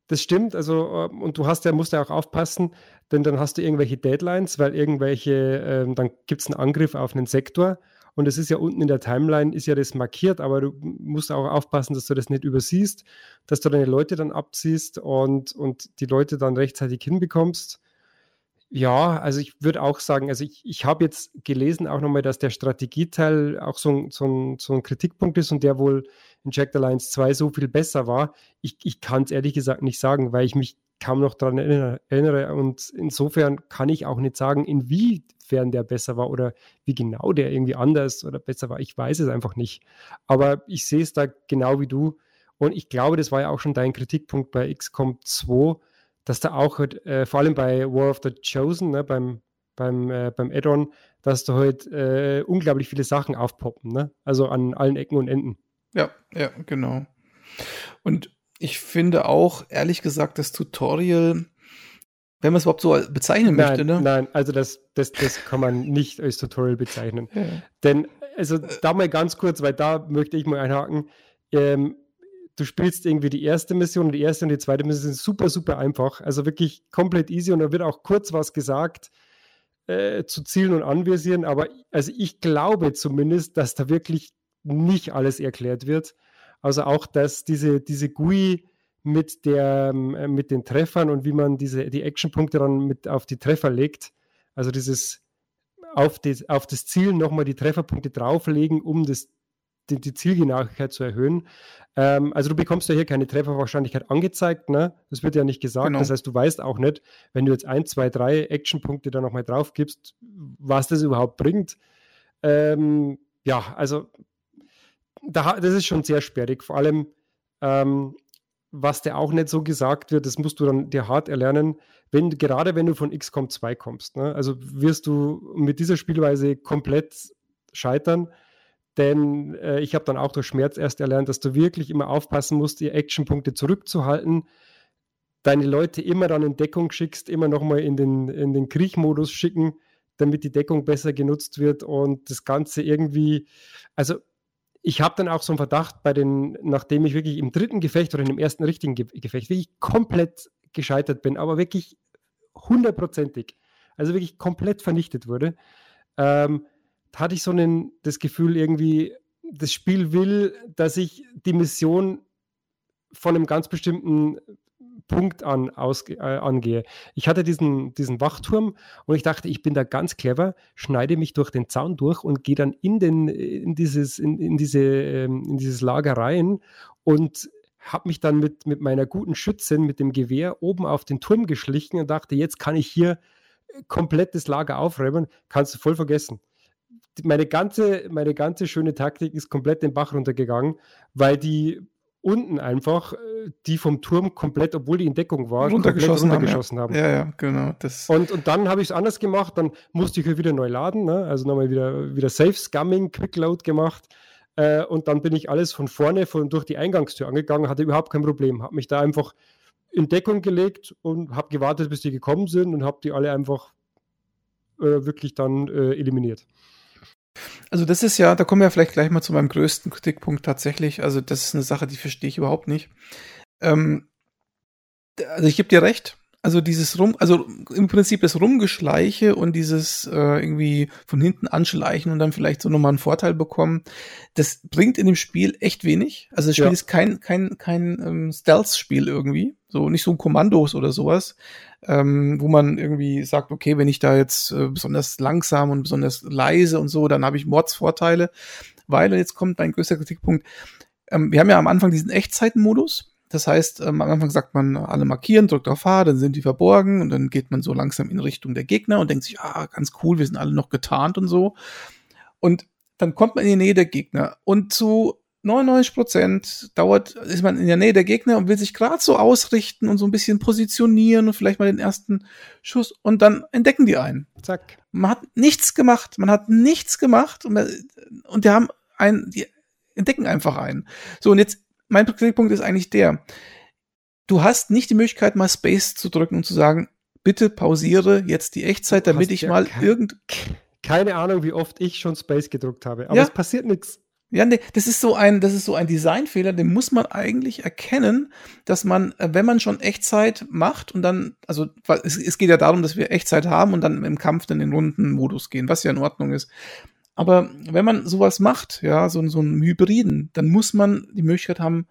das stimmt. Also, ähm, und du hast ja, musst ja auch aufpassen, denn dann hast du irgendwelche Deadlines, weil irgendwelche, ähm, dann gibt es einen Angriff auf einen Sektor und es ist ja unten in der Timeline, ist ja das markiert, aber du musst auch aufpassen, dass du das nicht übersiehst, dass du deine Leute dann abziehst und, und die Leute dann rechtzeitig hinbekommst. Ja, also ich würde auch sagen, also ich, ich habe jetzt gelesen auch nochmal, dass der Strategieteil auch so so, so ein Kritikpunkt ist und der wohl in Jack Alliance 2 so viel besser war. Ich, ich kann es ehrlich gesagt nicht sagen, weil ich mich kaum noch daran erinnere, erinnere. Und insofern kann ich auch nicht sagen, inwiefern der besser war oder wie genau der irgendwie anders oder besser war. Ich weiß es einfach nicht. Aber ich sehe es da genau wie du. Und ich glaube, das war ja auch schon dein Kritikpunkt bei XCOM 2 dass da auch halt, äh, vor allem bei War of the Chosen, ne, beim, beim, äh, beim Add-on, dass da halt äh, unglaublich viele Sachen aufpoppen, ne? Also an allen Ecken und Enden. Ja, ja, genau. Und ich finde auch, ehrlich gesagt, das Tutorial, wenn man es überhaupt so bezeichnen nein, möchte, ne? Nein, also das, das, das kann man nicht als Tutorial bezeichnen. Ja. Denn, also da mal ganz kurz, weil da möchte ich mal einhaken. Ähm, du spielst irgendwie die erste Mission und die erste und die zweite Mission sind super, super einfach. Also wirklich komplett easy und da wird auch kurz was gesagt äh, zu Zielen und Anvisieren. Aber also ich glaube zumindest, dass da wirklich nicht alles erklärt wird. Also auch, dass diese, diese GUI mit, der, äh, mit den Treffern und wie man diese, die Actionpunkte dann mit auf die Treffer legt. Also dieses auf, die, auf das Ziel nochmal die Trefferpunkte drauflegen, um das die, die Zielgenauigkeit zu erhöhen. Ähm, also du bekommst ja hier keine Trefferwahrscheinlichkeit angezeigt, ne? Das wird ja nicht gesagt. Genau. Das heißt, du weißt auch nicht, wenn du jetzt ein, zwei, drei Actionpunkte da nochmal drauf gibst, was das überhaupt bringt. Ähm, ja, also da, das ist schon sehr sperrig. Vor allem, ähm, was dir auch nicht so gesagt wird, das musst du dann dir hart erlernen, wenn, gerade wenn du von XCOM 2 kommst. Ne? Also wirst du mit dieser Spielweise komplett scheitern denn äh, ich habe dann auch durch Schmerz erst erlernt, dass du wirklich immer aufpassen musst, die Actionpunkte zurückzuhalten, deine Leute immer dann in Deckung schickst, immer nochmal in den, in den Kriechmodus schicken, damit die Deckung besser genutzt wird und das Ganze irgendwie, also ich habe dann auch so einen Verdacht bei den, nachdem ich wirklich im dritten Gefecht oder in dem ersten richtigen Ge Gefecht wirklich komplett gescheitert bin, aber wirklich hundertprozentig, also wirklich komplett vernichtet wurde, ähm, hatte ich so einen, das Gefühl, irgendwie, das Spiel will, dass ich die Mission von einem ganz bestimmten Punkt an ausge, äh, angehe. Ich hatte diesen, diesen Wachturm und ich dachte, ich bin da ganz clever, schneide mich durch den Zaun durch und gehe dann in, den, in, dieses, in, in, diese, ähm, in dieses Lager rein und habe mich dann mit, mit meiner guten Schützin, mit dem Gewehr oben auf den Turm geschlichen und dachte, jetzt kann ich hier komplett das Lager aufräumen, kannst du voll vergessen meine ganze, meine ganze schöne Taktik ist komplett den Bach runtergegangen, weil die unten einfach, äh, die vom Turm komplett, obwohl die in Deckung war, runtergeschossen, runtergeschossen haben. haben. Ja. ja, ja, genau. Das und, und dann habe ich es anders gemacht, dann musste ich wieder neu laden, ne? also nochmal wieder, wieder Safe Scumming, Quick Load gemacht. Äh, und dann bin ich alles von vorne von, durch die Eingangstür angegangen, hatte überhaupt kein Problem, habe mich da einfach in Deckung gelegt und habe gewartet, bis die gekommen sind und habe die alle einfach äh, wirklich dann äh, eliminiert. Also das ist ja, da kommen wir vielleicht gleich mal zu meinem größten Kritikpunkt tatsächlich. Also das ist eine Sache, die verstehe ich überhaupt nicht. Ähm, also ich gebe dir recht, also dieses Rum, also im Prinzip das Rumgeschleiche und dieses äh, irgendwie von hinten anschleichen und dann vielleicht so nochmal einen Vorteil bekommen, das bringt in dem Spiel echt wenig. Also das Spiel ja. ist kein, kein, kein ähm, Stealth-Spiel irgendwie. So nicht so ein Kommandos oder sowas, ähm, wo man irgendwie sagt, okay, wenn ich da jetzt äh, besonders langsam und besonders leise und so, dann habe ich Mordsvorteile. Weil, und jetzt kommt mein größter Kritikpunkt, ähm, wir haben ja am Anfang diesen Echtzeitmodus das heißt, ähm, am Anfang sagt man, alle markieren, drückt auf H, dann sind die verborgen und dann geht man so langsam in Richtung der Gegner und denkt sich, ah, ganz cool, wir sind alle noch getarnt und so. Und dann kommt man in die Nähe der Gegner und zu 99 Prozent dauert, ist man in der Nähe der Gegner und will sich gerade so ausrichten und so ein bisschen positionieren und vielleicht mal den ersten Schuss und dann entdecken die einen. Zack. Man hat nichts gemacht, man hat nichts gemacht und, und die haben einen, die entdecken einfach einen. So, und jetzt mein Kritikpunkt ist eigentlich der, du hast nicht die Möglichkeit, mal Space zu drücken und zu sagen, bitte pausiere jetzt die Echtzeit, damit ich ja mal irgend... Keine Ahnung, wie oft ich schon Space gedrückt habe, aber ja. es passiert nichts. Ja, nee, das ist so ein, das ist so ein Designfehler, den muss man eigentlich erkennen, dass man, äh, wenn man schon Echtzeit macht und dann, also es, es geht ja darum, dass wir Echtzeit haben und dann im Kampf dann in den Rundenmodus gehen, was ja in Ordnung ist. Aber wenn man sowas macht, ja, so, so einen Hybriden, dann muss man die Möglichkeit haben,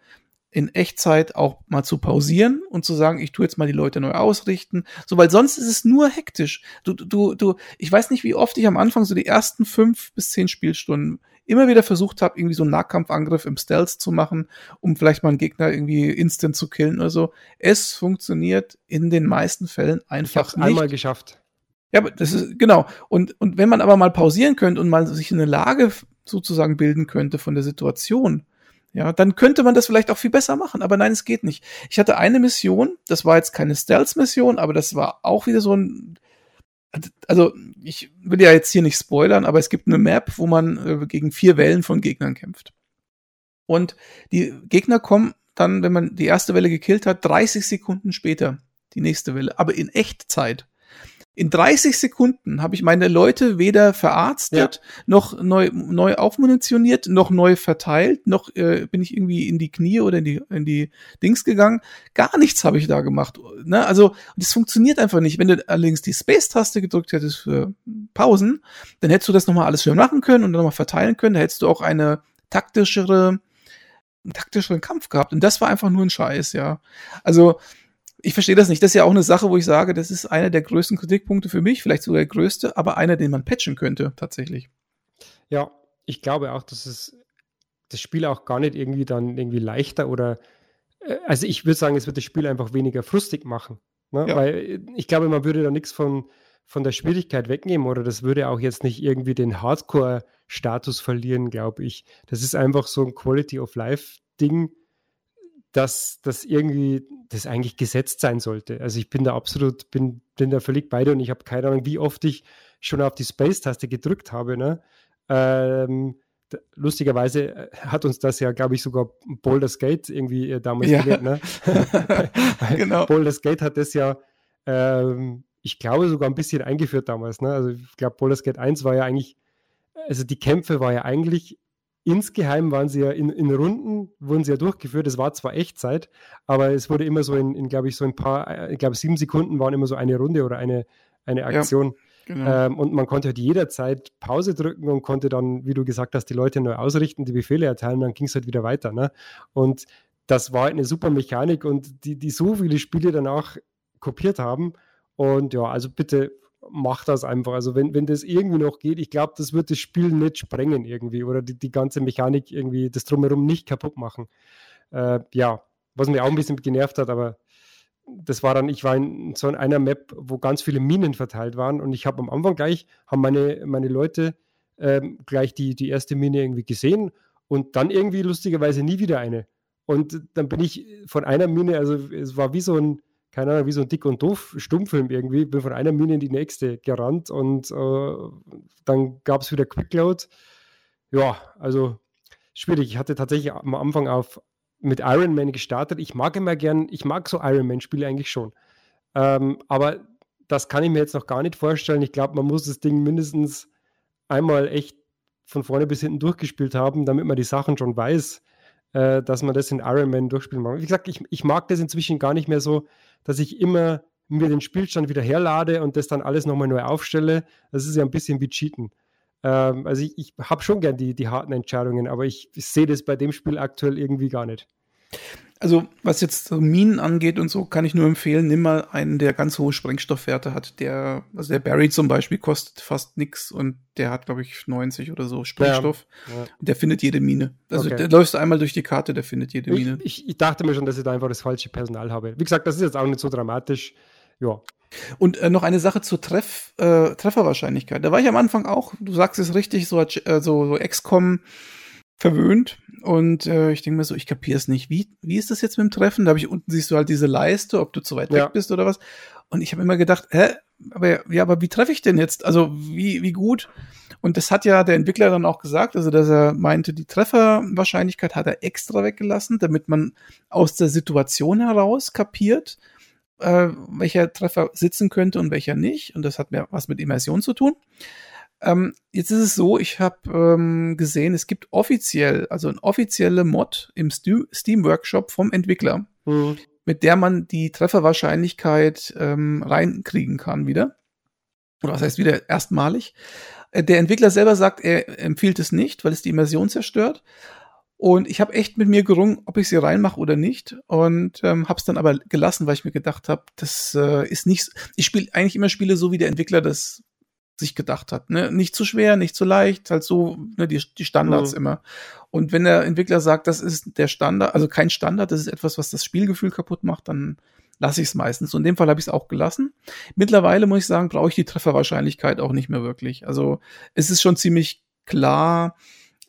in Echtzeit auch mal zu pausieren und zu sagen, ich tue jetzt mal die Leute neu ausrichten. So, weil sonst ist es nur hektisch. Du, du, du, ich weiß nicht, wie oft ich am Anfang so die ersten fünf bis zehn Spielstunden immer wieder versucht habe, irgendwie so einen Nahkampfangriff im Stealth zu machen, um vielleicht mal einen Gegner irgendwie instant zu killen oder so. Es funktioniert in den meisten Fällen einfach ich nicht. einmal geschafft. Ja, das ist, genau. Und, und wenn man aber mal pausieren könnte und mal sich eine Lage sozusagen bilden könnte von der Situation, ja, dann könnte man das vielleicht auch viel besser machen. Aber nein, es geht nicht. Ich hatte eine Mission, das war jetzt keine Stealth-Mission, aber das war auch wieder so ein, also ich will ja jetzt hier nicht spoilern, aber es gibt eine Map, wo man äh, gegen vier Wellen von Gegnern kämpft. Und die Gegner kommen dann, wenn man die erste Welle gekillt hat, 30 Sekunden später die nächste Welle, aber in Echtzeit. In 30 Sekunden habe ich meine Leute weder verarztet, ja. noch neu, neu aufmunitioniert, noch neu verteilt, noch äh, bin ich irgendwie in die Knie oder in die, in die Dings gegangen. Gar nichts habe ich da gemacht. Ne? Also, das funktioniert einfach nicht. Wenn du allerdings die Space-Taste gedrückt hättest für Pausen, dann hättest du das nochmal alles schön machen können und dann nochmal verteilen können. Da hättest du auch eine taktischere, einen taktischeren Kampf gehabt. Und das war einfach nur ein Scheiß, ja. Also, ich verstehe das nicht. Das ist ja auch eine Sache, wo ich sage, das ist einer der größten Kritikpunkte für mich, vielleicht sogar der größte, aber einer, den man patchen könnte, tatsächlich. Ja, ich glaube auch, dass es das Spiel auch gar nicht irgendwie dann irgendwie leichter oder äh, also ich würde sagen, es wird das Spiel einfach weniger frustig machen. Ne? Ja. Weil ich glaube, man würde da nichts von, von der Schwierigkeit wegnehmen oder das würde auch jetzt nicht irgendwie den Hardcore-Status verlieren, glaube ich. Das ist einfach so ein Quality of Life-Ding dass das irgendwie das eigentlich gesetzt sein sollte. Also ich bin da absolut, bin, bin da völlig bei dir und ich habe keine Ahnung, wie oft ich schon auf die Space-Taste gedrückt habe. Ne? Ähm, lustigerweise äh, hat uns das ja, glaube ich, sogar Baldur's Gate irgendwie äh, damals ja. gelehrt. Ne? genau. Baldur's Gate hat das ja, ähm, ich glaube, sogar ein bisschen eingeführt damals. Ne? Also ich glaube, Baldur's Gate 1 war ja eigentlich, also die Kämpfe war ja eigentlich Insgeheim waren sie ja in, in, Runden, wurden sie ja durchgeführt. Es war zwar Echtzeit, aber es wurde immer so in, in glaube ich, so ein paar, ich glaube, sieben Sekunden waren immer so eine Runde oder eine, eine Aktion. Ja, genau. ähm, und man konnte halt jederzeit Pause drücken und konnte dann, wie du gesagt hast, die Leute neu ausrichten, die Befehle erteilen, dann ging es halt wieder weiter. Ne? Und das war halt eine super Mechanik und die, die so viele Spiele danach kopiert haben. Und ja, also bitte mach das einfach. Also wenn, wenn das irgendwie noch geht, ich glaube, das wird das Spiel nicht sprengen irgendwie oder die, die ganze Mechanik irgendwie das drumherum nicht kaputt machen. Äh, ja, was mir auch ein bisschen genervt hat, aber das war dann, ich war in so einer Map, wo ganz viele Minen verteilt waren und ich habe am Anfang gleich, haben meine, meine Leute ähm, gleich die, die erste Mine irgendwie gesehen und dann irgendwie lustigerweise nie wieder eine. Und dann bin ich von einer Mine, also es war wie so ein, keine Ahnung, wie so ein dick und doof Stummfilm irgendwie, bin von einer Mine in die nächste gerannt und äh, dann gab es wieder Quickload. Ja, also schwierig. Ich hatte tatsächlich am Anfang auf mit Iron Man gestartet. Ich mag immer gern, ich mag so Iron Man-Spiele eigentlich schon. Ähm, aber das kann ich mir jetzt noch gar nicht vorstellen. Ich glaube, man muss das Ding mindestens einmal echt von vorne bis hinten durchgespielt haben, damit man die Sachen schon weiß, äh, dass man das in Iron Man durchspielen mag. Wie gesagt, ich, ich mag das inzwischen gar nicht mehr so, dass ich immer mir den Spielstand wieder herlade und das dann alles nochmal neu aufstelle. Das ist ja ein bisschen wie Cheaten. Ähm, also ich, ich habe schon gern die, die harten Entscheidungen, aber ich, ich sehe das bei dem Spiel aktuell irgendwie gar nicht. Also, was jetzt Minen angeht und so, kann ich nur empfehlen, nimm mal einen, der ganz hohe Sprengstoffwerte hat. Der, also der Barry zum Beispiel kostet fast nix und der hat, glaube ich, 90 oder so Sprengstoff. Ja, ja. Der findet jede Mine. Also, okay. der läufst einmal durch die Karte, der findet jede Mine. Ich, ich, dachte mir schon, dass ich da einfach das falsche Personal habe. Wie gesagt, das ist jetzt auch nicht so dramatisch. Ja. Und äh, noch eine Sache zur Treff, äh, Trefferwahrscheinlichkeit. Da war ich am Anfang auch, du sagst es richtig, so, äh, so, so XCOM verwöhnt. Und äh, ich denke mir so, ich kapiere es nicht. Wie, wie ist das jetzt mit dem Treffen? Da habe ich unten siehst du halt diese Leiste, ob du zu weit ja. weg bist oder was. Und ich habe immer gedacht, hä, aber ja, aber wie treffe ich denn jetzt? Also wie, wie gut? Und das hat ja der Entwickler dann auch gesagt, also dass er meinte, die Trefferwahrscheinlichkeit hat er extra weggelassen, damit man aus der Situation heraus kapiert, äh, welcher Treffer sitzen könnte und welcher nicht. Und das hat mir was mit Immersion zu tun. Ähm, jetzt ist es so, ich habe ähm, gesehen, es gibt offiziell, also eine offizielle Mod im Steam Workshop vom Entwickler, mhm. mit der man die Trefferwahrscheinlichkeit ähm, reinkriegen kann wieder. Oder was heißt wieder erstmalig. Äh, der Entwickler selber sagt, er empfiehlt es nicht, weil es die Immersion zerstört. Und ich habe echt mit mir gerungen, ob ich sie reinmache oder nicht. Und ähm, habe es dann aber gelassen, weil ich mir gedacht habe, das äh, ist nicht. Ich spiele eigentlich immer Spiele so, wie der Entwickler das sich gedacht hat. Ne? Nicht zu schwer, nicht zu leicht, halt so ne, die, die Standards mhm. immer. Und wenn der Entwickler sagt, das ist der Standard, also kein Standard, das ist etwas, was das Spielgefühl kaputt macht, dann lasse ich es meistens. Und in dem Fall habe ich es auch gelassen. Mittlerweile muss ich sagen, brauche ich die Trefferwahrscheinlichkeit auch nicht mehr wirklich. Also es ist schon ziemlich klar,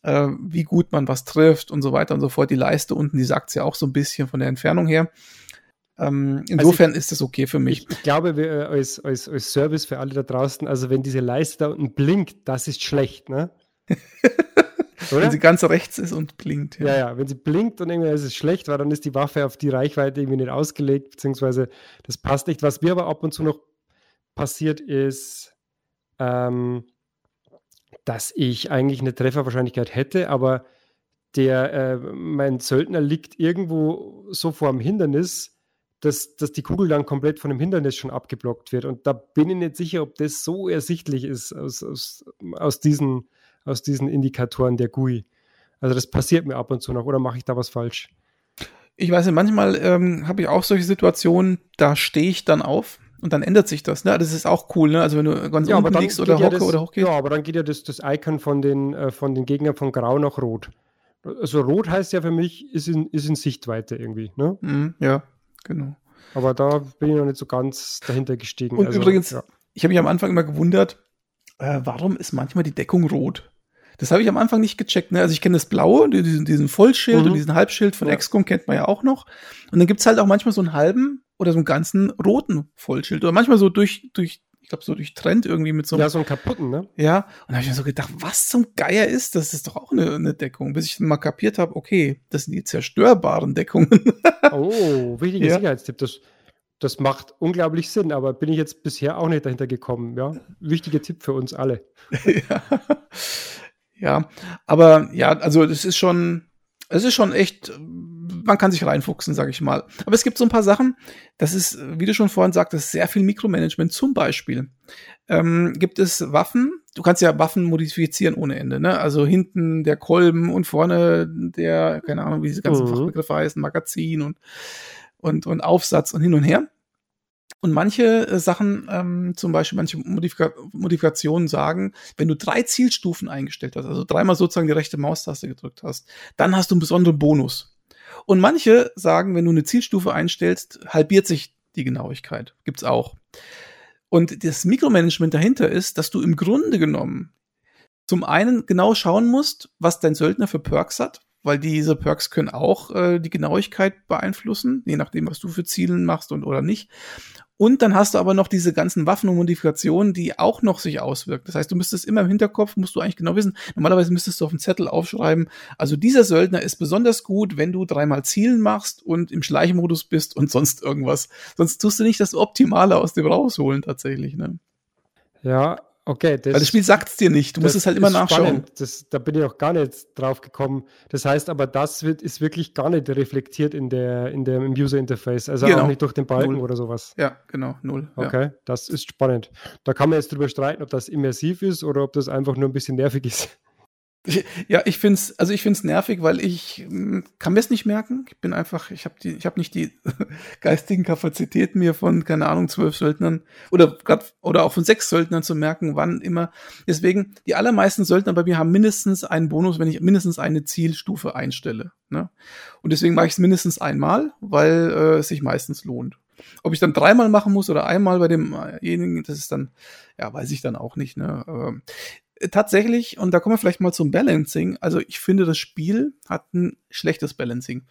äh, wie gut man was trifft und so weiter und so fort. Die Leiste unten, die sagt ja auch so ein bisschen von der Entfernung her. Ähm, insofern also ich, ist das okay für mich. Ich, ich glaube, wir, äh, als, als, als Service für alle da draußen, also wenn diese Leiste da unten blinkt, das ist schlecht, ne? wenn sie ganz rechts ist und blinkt. Ja. ja, ja, wenn sie blinkt und irgendwie ist es schlecht, weil dann ist die Waffe auf die Reichweite irgendwie nicht ausgelegt, beziehungsweise das passt nicht. Was mir aber ab und zu noch passiert ist, ähm, dass ich eigentlich eine Trefferwahrscheinlichkeit hätte, aber der, äh, mein Söldner liegt irgendwo so vor dem Hindernis, dass, dass die Kugel dann komplett von dem Hindernis schon abgeblockt wird. Und da bin ich nicht sicher, ob das so ersichtlich ist aus, aus, aus, diesen, aus diesen Indikatoren der GUI. Also das passiert mir ab und zu noch, oder mache ich da was falsch? Ich weiß nicht, manchmal ähm, habe ich auch solche Situationen, da stehe ich dann auf und dann ändert sich das. Ne? Das ist auch cool, ne? Also wenn du ganz ja, unten liegst oder hocke ja oder hochgehst. Ja, aber dann geht ja das, das Icon von den, äh, von den Gegnern von Grau nach Rot. Also Rot heißt ja für mich, ist in, ist in Sichtweite irgendwie. Ne? Mm, ja, genau. Aber da bin ich noch nicht so ganz dahinter gestiegen. Und also, übrigens, ja. ich habe mich am Anfang immer gewundert, äh, warum ist manchmal die Deckung rot? Das habe ich am Anfang nicht gecheckt. Ne? Also ich kenne das Blaue, diesen, diesen Vollschild mhm. und diesen Halbschild von ja. XCOM kennt man ja auch noch. Und dann gibt's halt auch manchmal so einen halben oder so einen ganzen roten Vollschild. Oder manchmal so durch, durch ich glaube, so durchtrennt irgendwie mit so einem. Ja, so einen kaputten, ne? Ja. Und da habe ich mir so gedacht, was zum Geier ist das? Das ist doch auch eine, eine Deckung. Bis ich mal kapiert habe, okay, das sind die zerstörbaren Deckungen. oh, wichtiger ja. Sicherheitstipp. Das, das macht unglaublich Sinn, aber bin ich jetzt bisher auch nicht dahinter gekommen. Ja, wichtiger Tipp für uns alle. ja. ja, aber ja, also das ist schon, es ist schon echt man kann sich reinfuchsen, sage ich mal. Aber es gibt so ein paar Sachen, das ist, wie du schon vorhin sagtest, sehr viel Mikromanagement. Zum Beispiel ähm, gibt es Waffen, du kannst ja Waffen modifizieren ohne Ende, ne? Also hinten der Kolben und vorne der, keine Ahnung, wie diese ganzen mhm. Fachbegriffe heißen, Magazin und, und, und Aufsatz und hin und her. Und manche äh, Sachen, ähm, zum Beispiel manche Modifika Modifikationen sagen, wenn du drei Zielstufen eingestellt hast, also dreimal sozusagen die rechte Maustaste gedrückt hast, dann hast du einen besonderen Bonus. Und manche sagen, wenn du eine Zielstufe einstellst, halbiert sich die Genauigkeit. Gibt's auch. Und das Mikromanagement dahinter ist, dass du im Grunde genommen zum einen genau schauen musst, was dein Söldner für Perks hat, weil diese Perks können auch äh, die Genauigkeit beeinflussen, je nachdem, was du für Zielen machst und oder nicht. Und dann hast du aber noch diese ganzen Waffen und Modifikationen, die auch noch sich auswirken. Das heißt, du müsstest immer im Hinterkopf, musst du eigentlich genau wissen, normalerweise müsstest du auf dem Zettel aufschreiben, also dieser Söldner ist besonders gut, wenn du dreimal Zielen machst und im Schleichmodus bist und sonst irgendwas. Sonst tust du nicht das Optimale aus dem rausholen tatsächlich. Ne? Ja, Okay, das, Weil das Spiel sagt es dir nicht. Du musst es halt immer nachschauen. Das, da bin ich auch gar nicht drauf gekommen. Das heißt aber, das wird, ist wirklich gar nicht reflektiert in der, in der, im User Interface. Also genau. auch nicht durch den Balken null. oder sowas. Ja, genau, null. Okay, ja. das ist spannend. Da kann man jetzt drüber streiten, ob das immersiv ist oder ob das einfach nur ein bisschen nervig ist. Ja, ich finde es, also ich finde es nervig, weil ich hm, kann mir es nicht merken. Ich bin einfach, ich habe die, ich habe nicht die geistigen Kapazitäten mir von keine Ahnung zwölf Söldnern oder grad, oder auch von sechs Söldnern zu merken, wann immer. Deswegen die allermeisten Söldner bei mir haben mindestens einen Bonus, wenn ich mindestens eine Zielstufe einstelle. Ne? Und deswegen mache ich es mindestens einmal, weil äh, es sich meistens lohnt. Ob ich dann dreimal machen muss oder einmal bei demjenigen, das ist dann, ja, weiß ich dann auch nicht. Ne? Ähm, tatsächlich, und da kommen wir vielleicht mal zum Balancing. Also ich finde, das Spiel hat ein schlechtes Balancing.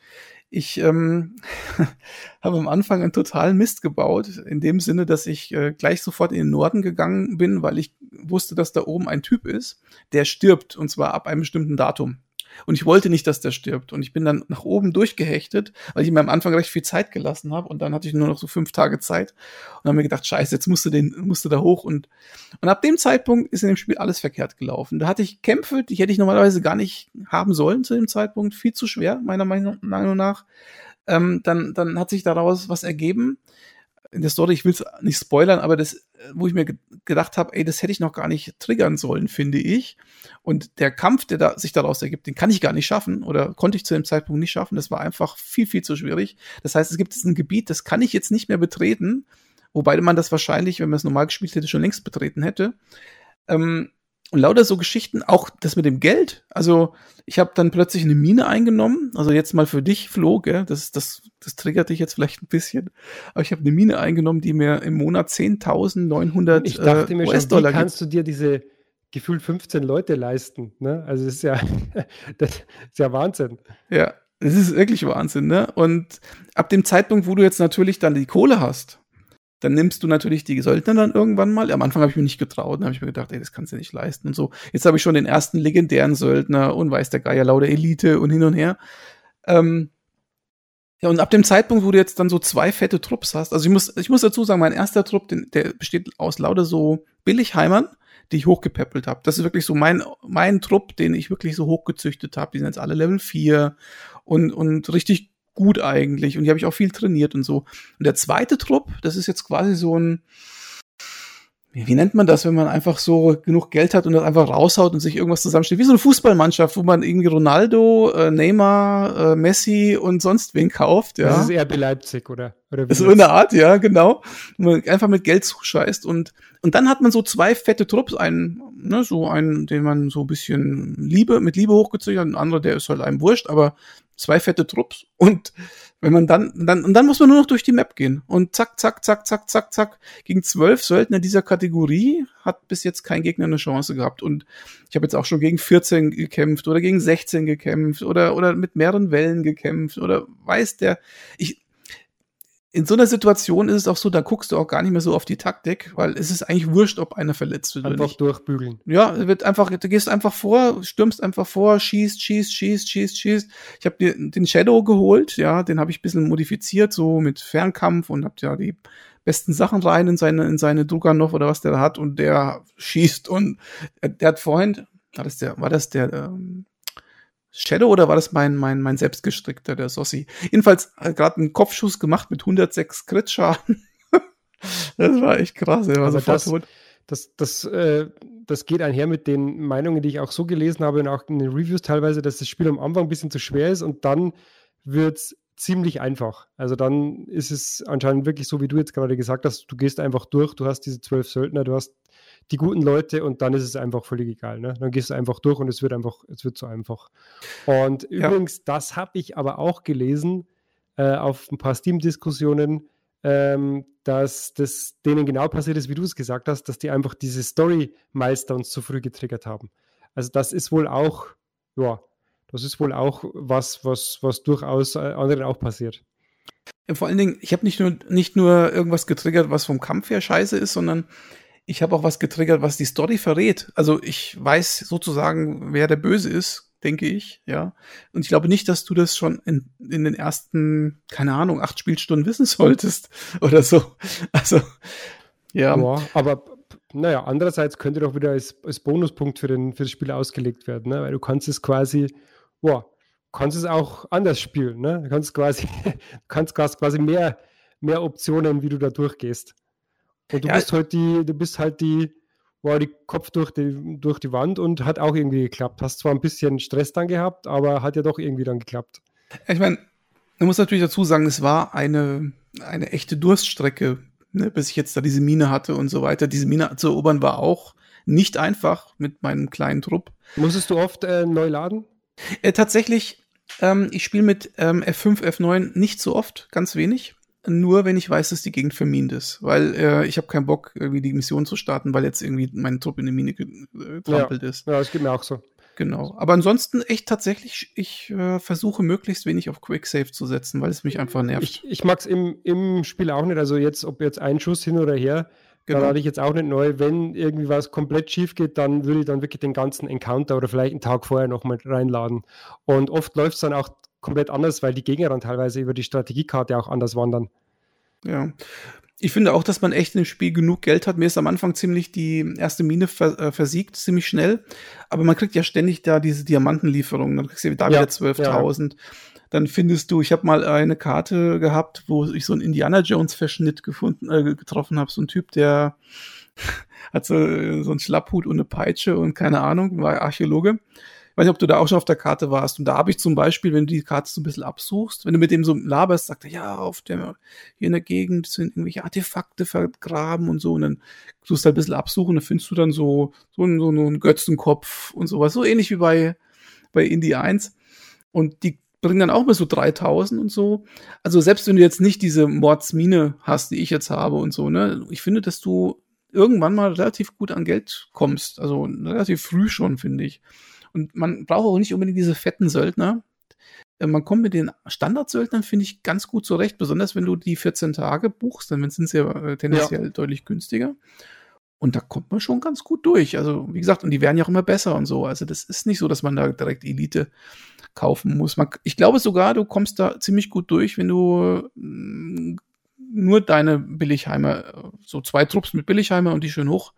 Ich ähm, habe am Anfang einen totalen Mist gebaut, in dem Sinne, dass ich äh, gleich sofort in den Norden gegangen bin, weil ich wusste, dass da oben ein Typ ist, der stirbt, und zwar ab einem bestimmten Datum. Und ich wollte nicht, dass der stirbt. Und ich bin dann nach oben durchgehechtet, weil ich mir am Anfang recht viel Zeit gelassen habe. Und dann hatte ich nur noch so fünf Tage Zeit. Und habe mir gedacht, scheiße, jetzt musst du, den, musst du da hoch. Und, und ab dem Zeitpunkt ist in dem Spiel alles verkehrt gelaufen. Da hatte ich Kämpfe, die hätte ich normalerweise gar nicht haben sollen zu dem Zeitpunkt. Viel zu schwer, meiner Meinung nach. Ähm, dann, dann hat sich daraus was ergeben in der Story, ich will es nicht spoilern, aber das, wo ich mir gedacht habe, ey, das hätte ich noch gar nicht triggern sollen, finde ich. Und der Kampf, der da, sich daraus ergibt, den kann ich gar nicht schaffen oder konnte ich zu dem Zeitpunkt nicht schaffen. Das war einfach viel, viel zu schwierig. Das heißt, es gibt jetzt ein Gebiet, das kann ich jetzt nicht mehr betreten, wobei man das wahrscheinlich, wenn man es normal gespielt hätte, schon längst betreten hätte. Ähm, und lauter so Geschichten, auch das mit dem Geld. Also ich habe dann plötzlich eine Mine eingenommen. Also jetzt mal für dich, Flo, gell? Das, das, das triggert dich jetzt vielleicht ein bisschen. Aber ich habe eine Mine eingenommen, die mir im Monat 10.900 Ich dachte äh, schon, wie kannst du dir diese gefühlt 15 Leute leisten? Ne? Also das ist ja, das ist ja Wahnsinn. Ja, das ist wirklich Wahnsinn. Ne? Und ab dem Zeitpunkt, wo du jetzt natürlich dann die Kohle hast, dann nimmst du natürlich die Söldner dann irgendwann mal. Am Anfang habe ich mir nicht getraut, dann habe ich mir gedacht, ey, das kannst du nicht leisten und so. Jetzt habe ich schon den ersten legendären Söldner und weiß der Geier lauter Elite und hin und her. Ähm, ja, und ab dem Zeitpunkt, wo du jetzt dann so zwei fette Trupps hast, also ich muss, ich muss dazu sagen, mein erster Trupp, den, der besteht aus lauter so Billigheimern, die ich hochgepäppelt habe. Das ist wirklich so mein, mein Trupp, den ich wirklich so hochgezüchtet habe. Die sind jetzt alle Level 4 und, und richtig gut eigentlich und die habe ich auch viel trainiert und so. Und der zweite Trupp, das ist jetzt quasi so ein, wie nennt man das, wenn man einfach so genug Geld hat und das einfach raushaut und sich irgendwas zusammensteht? Wie so eine Fußballmannschaft, wo man irgendwie Ronaldo, äh, Neymar, äh, Messi und sonst wen kauft. Ja. Das ist eher Leipzig, oder? oder so in der Art, ja, genau. man einfach mit Geld zuscheißt und, und dann hat man so zwei fette Trupps, einen, ne, so einen, den man so ein bisschen Liebe, mit Liebe hochgezüchtet hat, ein anderer, der ist halt einem wurscht, aber zwei fette Trupps und wenn man dann, dann, und dann muss man nur noch durch die Map gehen. Und zack, zack, zack, zack, zack, zack, gegen zwölf Söldner dieser Kategorie hat bis jetzt kein Gegner eine Chance gehabt. Und ich habe jetzt auch schon gegen 14 gekämpft oder gegen 16 gekämpft oder, oder mit mehreren Wellen gekämpft oder weiß der, ich, in so einer Situation ist es auch so, da guckst du auch gar nicht mehr so auf die Taktik, weil es ist eigentlich wurscht, ob einer verletzt wird. Einfach durchbügeln. Ja, wird einfach, du gehst einfach vor, stürmst einfach vor, schießt, schießt, schießt, schießt, schießt. Ich habe den Shadow geholt, ja, den habe ich ein bisschen modifiziert, so mit Fernkampf und hab ja die besten Sachen rein in seine, in seine Druckernoff oder was der hat und der schießt und der hat vorhin, war das der, war das der, ähm, Shadow oder war das mein, mein, mein selbstgestrickter, der Sossi? Jedenfalls hat gerade einen Kopfschuss gemacht mit 106 Crit-Schaden. das war echt krass, er war Aber sofort das, tot. Das, das, äh, das geht einher mit den Meinungen, die ich auch so gelesen habe und auch in den Reviews teilweise, dass das Spiel am Anfang ein bisschen zu schwer ist und dann wird es ziemlich einfach. Also dann ist es anscheinend wirklich so, wie du jetzt gerade gesagt hast, du gehst einfach durch, du hast diese zwölf Söldner, du hast die guten Leute und dann ist es einfach völlig egal. Ne? Dann gehst du einfach durch und es wird einfach, es wird so einfach. Und ja. übrigens, das habe ich aber auch gelesen äh, auf ein paar Steam-Diskussionen, ähm, dass das denen genau passiert ist, wie du es gesagt hast, dass die einfach diese Story-Milestones zu früh getriggert haben. Also das ist wohl auch, ja, Das ist wohl auch was, was, was durchaus äh, anderen auch passiert. Vor allen Dingen, ich habe nicht nur, nicht nur irgendwas getriggert, was vom Kampf her scheiße ist, sondern ich habe auch was getriggert, was die Story verrät. Also ich weiß sozusagen, wer der Böse ist, denke ich, ja. Und ich glaube nicht, dass du das schon in, in den ersten, keine Ahnung, acht Spielstunden wissen solltest oder so. Also, ja. ja aber naja, andererseits könnte doch wieder als, als Bonuspunkt für, den, für das Spiel ausgelegt werden, ne? weil du kannst es quasi, boah, kannst es auch anders spielen, ne? Du kannst quasi, kannst quasi mehr, mehr Optionen, wie du da durchgehst. Und du ja. bist halt die, du bist halt die, war die Kopf durch die, durch die Wand und hat auch irgendwie geklappt. Hast zwar ein bisschen Stress dann gehabt, aber hat ja doch irgendwie dann geklappt. Ich meine, man muss natürlich dazu sagen, es war eine, eine echte Durststrecke, ne, bis ich jetzt da diese Mine hatte und so weiter. Diese Mine zu erobern war auch nicht einfach mit meinem kleinen Trupp. Musstest du oft äh, neu laden? Äh, tatsächlich, ähm, ich spiele mit ähm, F5, F9 nicht so oft, ganz wenig nur wenn ich weiß, dass die Gegend vermint ist. Weil äh, ich habe keinen Bock, irgendwie die Mission zu starten, weil jetzt irgendwie mein Trupp in die Mine getrampelt ja. ist. Ja, das geht mir auch so. Genau. Aber ansonsten echt tatsächlich, ich äh, versuche möglichst wenig auf Quicksave zu setzen, weil es mich einfach nervt. Ich, ich mag es im, im Spiel auch nicht. Also jetzt, ob jetzt ein Schuss hin oder her, genau. da hatte ich jetzt auch nicht neu. Wenn irgendwie was komplett schief geht, dann würde ich dann wirklich den ganzen Encounter oder vielleicht einen Tag vorher noch mal reinladen. Und oft läuft es dann auch komplett anders, weil die Gegner dann teilweise über die Strategiekarte auch anders wandern. Ja. Ich finde auch, dass man echt dem Spiel genug Geld hat. Mir ist am Anfang ziemlich die erste Mine ver äh, versiegt, ziemlich schnell. Aber man kriegt ja ständig da diese Diamantenlieferungen. Dann kriegst du da ja, wieder 12.000. Ja. Dann findest du, ich habe mal eine Karte gehabt, wo ich so einen Indiana Jones Verschnitt gefunden, äh, getroffen habe. So ein Typ, der hat so, so einen Schlapphut und eine Peitsche und keine Ahnung, war Archäologe weiß nicht, ob du da auch schon auf der Karte warst. Und da habe ich zum Beispiel, wenn du die Karte so ein bisschen absuchst, wenn du mit dem so laberst, sagt er, ja, auf der, hier in der Gegend sind irgendwelche Artefakte vergraben und so. Und dann suchst du halt ein bisschen absuchen, dann findest du dann so, so, einen, so einen Götzenkopf und sowas. So ähnlich wie bei, bei Indie 1. Und die bringen dann auch mal so 3000 und so. Also selbst wenn du jetzt nicht diese Mordsmine hast, die ich jetzt habe und so, ne, ich finde, dass du irgendwann mal relativ gut an Geld kommst. Also relativ früh schon, finde ich. Und man braucht auch nicht unbedingt diese fetten Söldner. Äh, man kommt mit den Standardsöldnern, finde ich, ganz gut zurecht, besonders wenn du die 14 Tage buchst, dann sind sie ja äh, tendenziell ja. deutlich günstiger. Und da kommt man schon ganz gut durch. Also, wie gesagt, und die werden ja auch immer besser und so. Also, das ist nicht so, dass man da direkt Elite kaufen muss. Man, ich glaube sogar, du kommst da ziemlich gut durch, wenn du mm, nur deine Billigheimer, so zwei Trupps mit Billigheimer und die schön hoch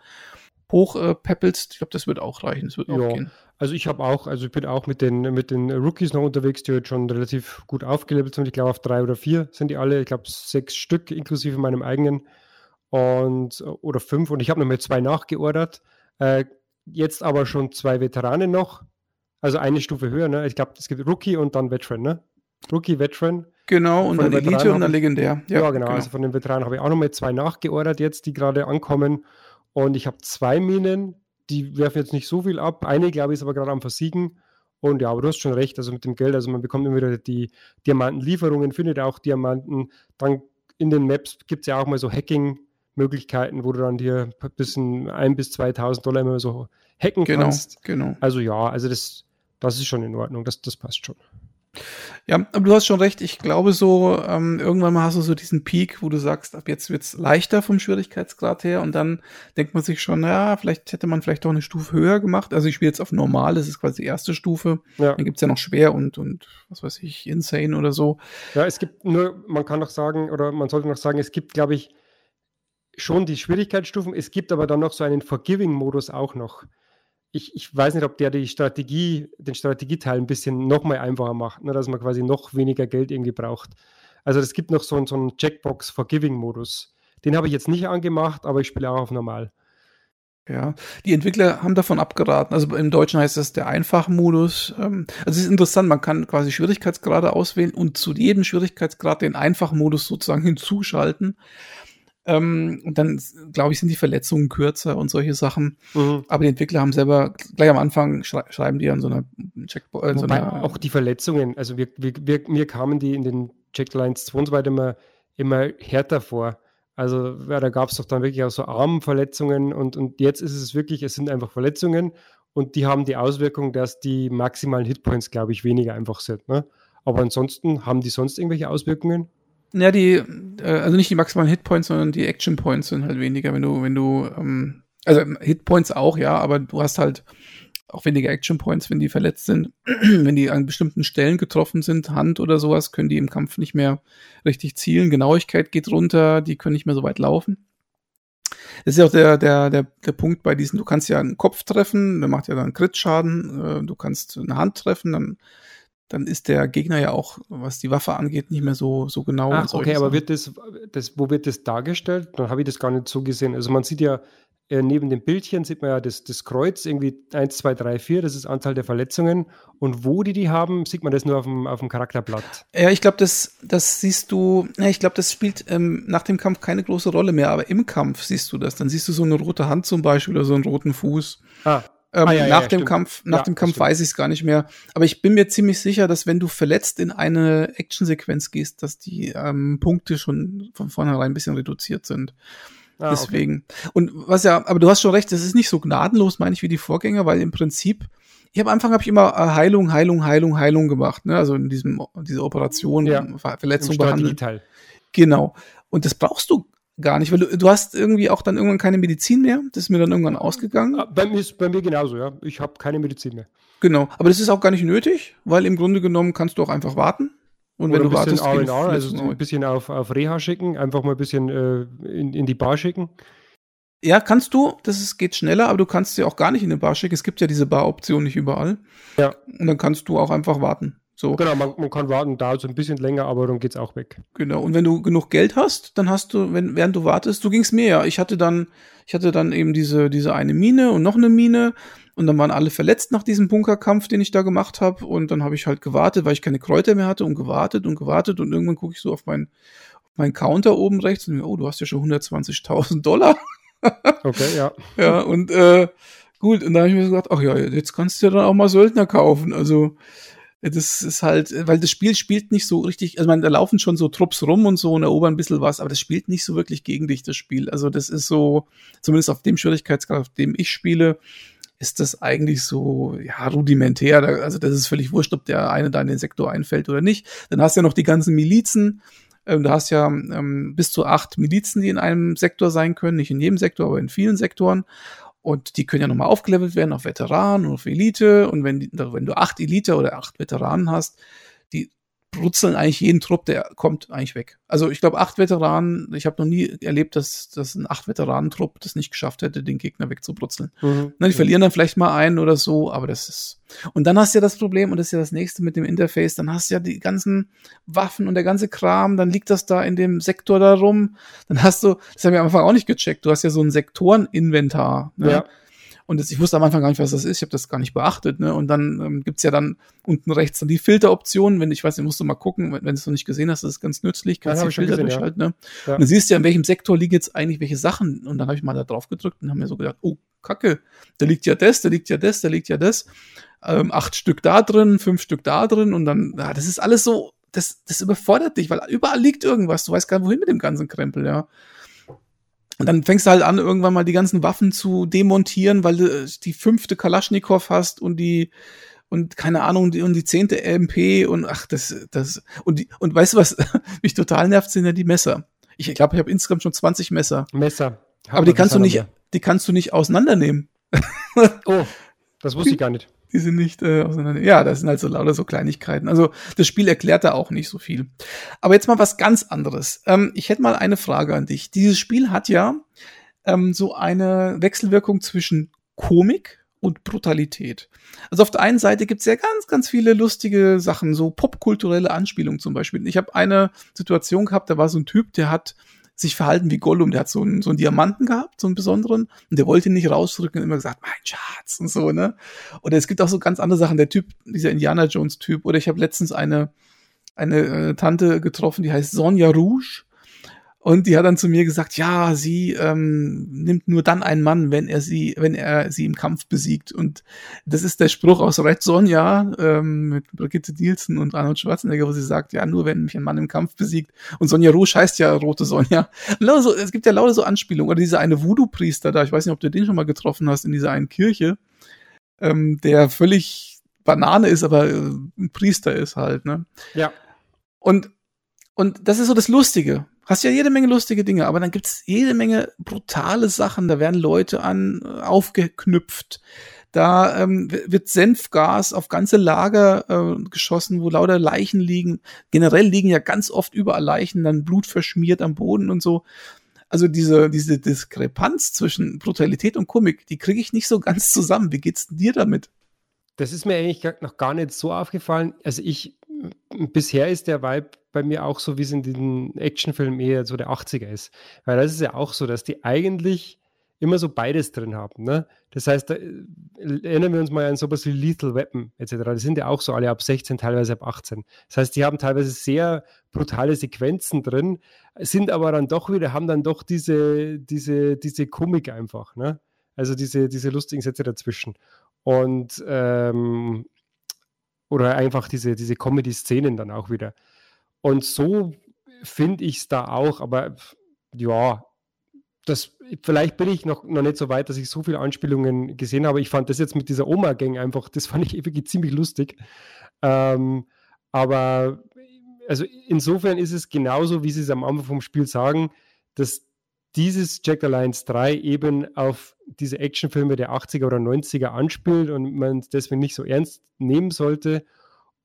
hochpeppelst. Äh, ich glaube, das wird auch reichen. Das wird auch gehen. Also ich habe auch, also ich bin auch mit den, mit den Rookies noch unterwegs, die heute schon relativ gut aufgelevelt sind. Ich glaube, auf drei oder vier sind die alle. Ich glaube, sechs Stück inklusive meinem eigenen. Und, oder fünf. Und ich habe noch mal zwei nachgeordert. Äh, jetzt aber schon zwei Veteranen noch. Also eine Stufe höher. Ne? Ich glaube, es gibt Rookie und dann Veteran. Ne? Rookie, Veteran. Genau, und dann Elite und dann Legendär. Ja, ja genau, genau, Also von den Veteranen habe ich auch noch mal zwei nachgeordert jetzt, die gerade ankommen. Und ich habe zwei Minen, die werfen jetzt nicht so viel ab. Eine, glaube ich, ist aber gerade am Versiegen. Und ja, aber du hast schon recht, also mit dem Geld, also man bekommt immer wieder die Diamantenlieferungen, findet auch Diamanten. Dann in den Maps gibt es ja auch mal so Hacking-Möglichkeiten, wo du dann dir ein bisschen ein bis 2000 Dollar immer so hacken genau, kannst. Genau. Also ja, also das, das ist schon in Ordnung, das, das passt schon. Ja, aber du hast schon recht. Ich glaube so, ähm, irgendwann mal hast du so diesen Peak, wo du sagst, ab jetzt wird's leichter vom Schwierigkeitsgrad her und dann denkt man sich schon, ja, vielleicht hätte man vielleicht doch eine Stufe höher gemacht. Also ich spiele jetzt auf normal, das ist quasi die erste Stufe. Ja. Dann gibt's ja noch schwer und, und was weiß ich, insane oder so. Ja, es gibt nur, man kann noch sagen, oder man sollte noch sagen, es gibt, glaube ich, schon die Schwierigkeitsstufen. Es gibt aber dann noch so einen Forgiving-Modus auch noch ich, ich weiß nicht, ob der die Strategie, den Strategieteil ein bisschen noch mal einfacher macht, ne, dass man quasi noch weniger Geld irgendwie braucht. Also es gibt noch so, so einen Checkbox-Forgiving-Modus. Den habe ich jetzt nicht angemacht, aber ich spiele auch auf normal. Ja, die Entwickler haben davon abgeraten. Also im Deutschen heißt das der Einfachmodus. Ähm, also es ist interessant, man kann quasi Schwierigkeitsgrade auswählen und zu jedem Schwierigkeitsgrad den Einfachmodus sozusagen hinzuschalten. Ähm, und dann, glaube ich, sind die Verletzungen kürzer und solche Sachen. Mhm. Aber die Entwickler haben selber gleich am Anfang schrei schreiben die an so einer Checkpoint. Äh, so auch die Verletzungen, also wir, wir, wir, mir kamen die in den Checklines 2 und so weiter immer, immer härter vor. Also ja, da gab es doch dann wirklich auch so Armverletzungen und, und jetzt ist es wirklich, es sind einfach Verletzungen und die haben die Auswirkung, dass die maximalen Hitpoints, glaube ich, weniger einfach sind. Ne? Aber ansonsten, haben die sonst irgendwelche Auswirkungen? Ja, die, äh, also nicht die maximalen Hitpoints, sondern die Action Points sind halt weniger, wenn du, wenn du, ähm, also Hitpoints auch, ja, aber du hast halt auch weniger Action Points, wenn die verletzt sind. wenn die an bestimmten Stellen getroffen sind, Hand oder sowas, können die im Kampf nicht mehr richtig zielen. Genauigkeit geht runter, die können nicht mehr so weit laufen. Das ist ja auch der, der, der, der Punkt bei diesen, du kannst ja einen Kopf treffen, der macht ja dann Crit-Schaden, äh, du kannst eine Hand treffen, dann dann ist der Gegner ja auch, was die Waffe angeht, nicht mehr so, so genau. Ach, okay, aber wird das, das, wo wird das dargestellt? Dann habe ich das gar nicht so gesehen. Also man sieht ja, äh, neben dem Bildchen sieht man ja das, das Kreuz, irgendwie 1, 2, 3, 4, das ist Anzahl der Verletzungen. Und wo die die haben, sieht man das nur auf dem, auf dem Charakterblatt. Ja, ich glaube, das, das siehst du, ja, ich glaube, das spielt ähm, nach dem Kampf keine große Rolle mehr, aber im Kampf siehst du das. Dann siehst du so eine rote Hand zum Beispiel oder so einen roten Fuß. Ah, ähm, ah, ja, nach ja, dem. Kampf, nach ja, dem Kampf weiß ich es gar nicht mehr. Aber ich bin mir ziemlich sicher, dass wenn du verletzt in eine Actionsequenz gehst, dass die ähm, Punkte schon von vornherein ein bisschen reduziert sind. Ah, Deswegen. Okay. Und was ja, aber du hast schon recht, das ist nicht so gnadenlos, meine ich, wie die Vorgänger, weil im Prinzip, ich am Anfang habe ich immer äh, Heilung, Heilung, Heilung, Heilung gemacht, ne? Also in diesem, diese Operation. Verletzung behandelt. Genau. Und das brauchst du gar nicht, weil du, du hast irgendwie auch dann irgendwann keine Medizin mehr. Das ist mir dann irgendwann ausgegangen. Ah, bei mir ist bei mir genauso, ja. Ich habe keine Medizin mehr. Genau, aber das ist auch gar nicht nötig, weil im Grunde genommen kannst du auch einfach warten. Und Oder wenn du wartest, R&R, also ein bisschen auf, auf Reha schicken, einfach mal ein bisschen äh, in, in die Bar schicken. Ja, kannst du, das ist, geht schneller, aber du kannst sie auch gar nicht in eine Bar schicken. Es gibt ja diese Bar-Option nicht überall. Ja. Und dann kannst du auch einfach warten. So. Genau, man, man kann warten, dauert so ein bisschen länger, aber dann geht's auch weg. Genau. Und wenn du genug Geld hast, dann hast du, wenn, während du wartest, du ging's mir ja. Ich hatte dann, ich hatte dann eben diese, diese eine Mine und noch eine Mine und dann waren alle verletzt nach diesem Bunkerkampf, den ich da gemacht habe. Und dann habe ich halt gewartet, weil ich keine Kräuter mehr hatte und gewartet und gewartet und irgendwann gucke ich so auf meinen auf meinen Counter oben rechts und oh, du hast ja schon 120.000 Dollar. okay, ja. Ja, und äh, gut, und da habe ich mir so gedacht, ach ja, jetzt kannst du ja dann auch mal Söldner kaufen. Also das ist halt, weil das Spiel spielt nicht so richtig, also man, da laufen schon so Trupps rum und so und erobern ein bisschen was, aber das spielt nicht so wirklich gegen dich, das Spiel. Also das ist so, zumindest auf dem Schwierigkeitsgrad, auf dem ich spiele, ist das eigentlich so, ja, rudimentär. Also das ist völlig wurscht, ob der eine da in den Sektor einfällt oder nicht. Dann hast du ja noch die ganzen Milizen. Ähm, du hast ja ähm, bis zu acht Milizen, die in einem Sektor sein können. Nicht in jedem Sektor, aber in vielen Sektoren. Und die können ja nochmal aufgelevelt werden auf Veteranen und auf Elite. Und wenn, wenn du acht Elite oder acht Veteranen hast, die brutzeln eigentlich jeden Trupp, der kommt, eigentlich weg. Also ich glaube, acht Veteranen, ich habe noch nie erlebt, dass, dass ein acht Veteranentrupp das nicht geschafft hätte, den Gegner wegzubrutzeln. Mhm. Na, die mhm. verlieren dann vielleicht mal einen oder so, aber das ist. Und dann hast du ja das Problem, und das ist ja das nächste mit dem Interface, dann hast du ja die ganzen Waffen und der ganze Kram, dann liegt das da in dem Sektor da rum. Dann hast du, das haben wir am Anfang auch nicht gecheckt, du hast ja so ein Sektoreninventar. Ne? Ja. Und das, ich wusste am Anfang gar nicht, was das ist. Ich habe das gar nicht beachtet. Ne? Und dann ähm, gibt's ja dann unten rechts dann die Filteroptionen. Wenn ich weiß, musst du mal gucken, wenn, wenn du es noch nicht gesehen hast, das ist ganz nützlich. Kannst die Filter gesehen, durchschalten. Ja. Ne? Ja. Und dann siehst du ja, in welchem Sektor liegen jetzt eigentlich welche Sachen. Und dann habe ich mal da drauf gedrückt und habe mir so gedacht, oh, Kacke, da liegt ja das, da liegt ja das, da liegt ja das. Ähm, acht Stück da drin, fünf Stück da drin und dann, ja, das ist alles so, das, das überfordert dich, weil überall liegt irgendwas. Du weißt gar nicht, wohin mit dem ganzen Krempel, ja. Und dann fängst du halt an, irgendwann mal die ganzen Waffen zu demontieren, weil du äh, die fünfte Kalaschnikow hast und die und keine Ahnung die, und die zehnte MP und ach das das und die und weißt du was mich total nervt sind ja die Messer. Ich glaube, ich habe insgesamt schon 20 Messer. Messer. Aber die kannst du nicht die kannst du nicht auseinandernehmen. oh, das wusste ich gar nicht die sind nicht äh, auseinander. Ja, das sind halt so lauter so Kleinigkeiten. Also das Spiel erklärt da auch nicht so viel. Aber jetzt mal was ganz anderes. Ähm, ich hätte mal eine Frage an dich. Dieses Spiel hat ja ähm, so eine Wechselwirkung zwischen Komik und Brutalität. Also auf der einen Seite gibt's ja ganz, ganz viele lustige Sachen, so popkulturelle Anspielungen zum Beispiel. Ich habe eine Situation gehabt, da war so ein Typ, der hat sich verhalten wie Gollum. Der hat so einen, so einen Diamanten gehabt, so einen besonderen, und der wollte ihn nicht rausdrücken und immer gesagt, mein Schatz und so, ne? Oder es gibt auch so ganz andere Sachen. Der Typ, dieser Indiana Jones Typ. Oder ich habe letztens eine, eine äh, Tante getroffen, die heißt Sonja Rouge. Und die hat dann zu mir gesagt, ja, sie ähm, nimmt nur dann einen Mann, wenn er sie, wenn er sie im Kampf besiegt. Und das ist der Spruch aus Red Sonja ähm, mit Brigitte Nielsen und Arnold Schwarzenegger, wo sie sagt, ja, nur wenn mich ein Mann im Kampf besiegt. Und Sonja Rouge heißt ja rote Sonja. So, es gibt ja lauter so Anspielungen. Oder dieser eine Voodoo-Priester da, ich weiß nicht, ob du den schon mal getroffen hast in dieser einen Kirche ähm, der völlig Banane ist, aber äh, ein Priester ist halt, ne? Ja. Und, und das ist so das Lustige. Hast ja jede Menge lustige Dinge, aber dann gibt's jede Menge brutale Sachen. Da werden Leute an äh, aufgeknüpft. Da ähm, wird Senfgas auf ganze Lager äh, geschossen, wo lauter Leichen liegen. Generell liegen ja ganz oft überall Leichen, dann Blut verschmiert am Boden und so. Also diese, diese Diskrepanz zwischen Brutalität und Komik, die kriege ich nicht so ganz zusammen. Wie geht's dir damit? Das ist mir eigentlich noch gar nicht so aufgefallen. Also ich, bisher ist der Vibe bei mir auch so, wie es in den Actionfilmen eher so der 80er ist. Weil das ist ja auch so, dass die eigentlich immer so beides drin haben. Ne? Das heißt, da, äh, erinnern wir uns mal an sowas wie Lethal Weapon etc. Die sind ja auch so alle ab 16, teilweise ab 18. Das heißt, die haben teilweise sehr brutale Sequenzen drin, sind aber dann doch wieder, haben dann doch diese, diese, diese Komik einfach. Ne? Also diese, diese lustigen Sätze dazwischen. Und ähm, oder einfach diese, diese Comedy-Szenen dann auch wieder. Und so finde ich es da auch, aber ja, das, vielleicht bin ich noch, noch nicht so weit, dass ich so viele Anspielungen gesehen habe. Ich fand das jetzt mit dieser Oma-Gang einfach, das fand ich wirklich ziemlich lustig. Ähm, aber also insofern ist es genauso, wie sie es am Anfang vom Spiel sagen, dass dieses Jack Alliance 3 eben auf diese Actionfilme der 80er oder 90er anspielt und man es deswegen nicht so ernst nehmen sollte.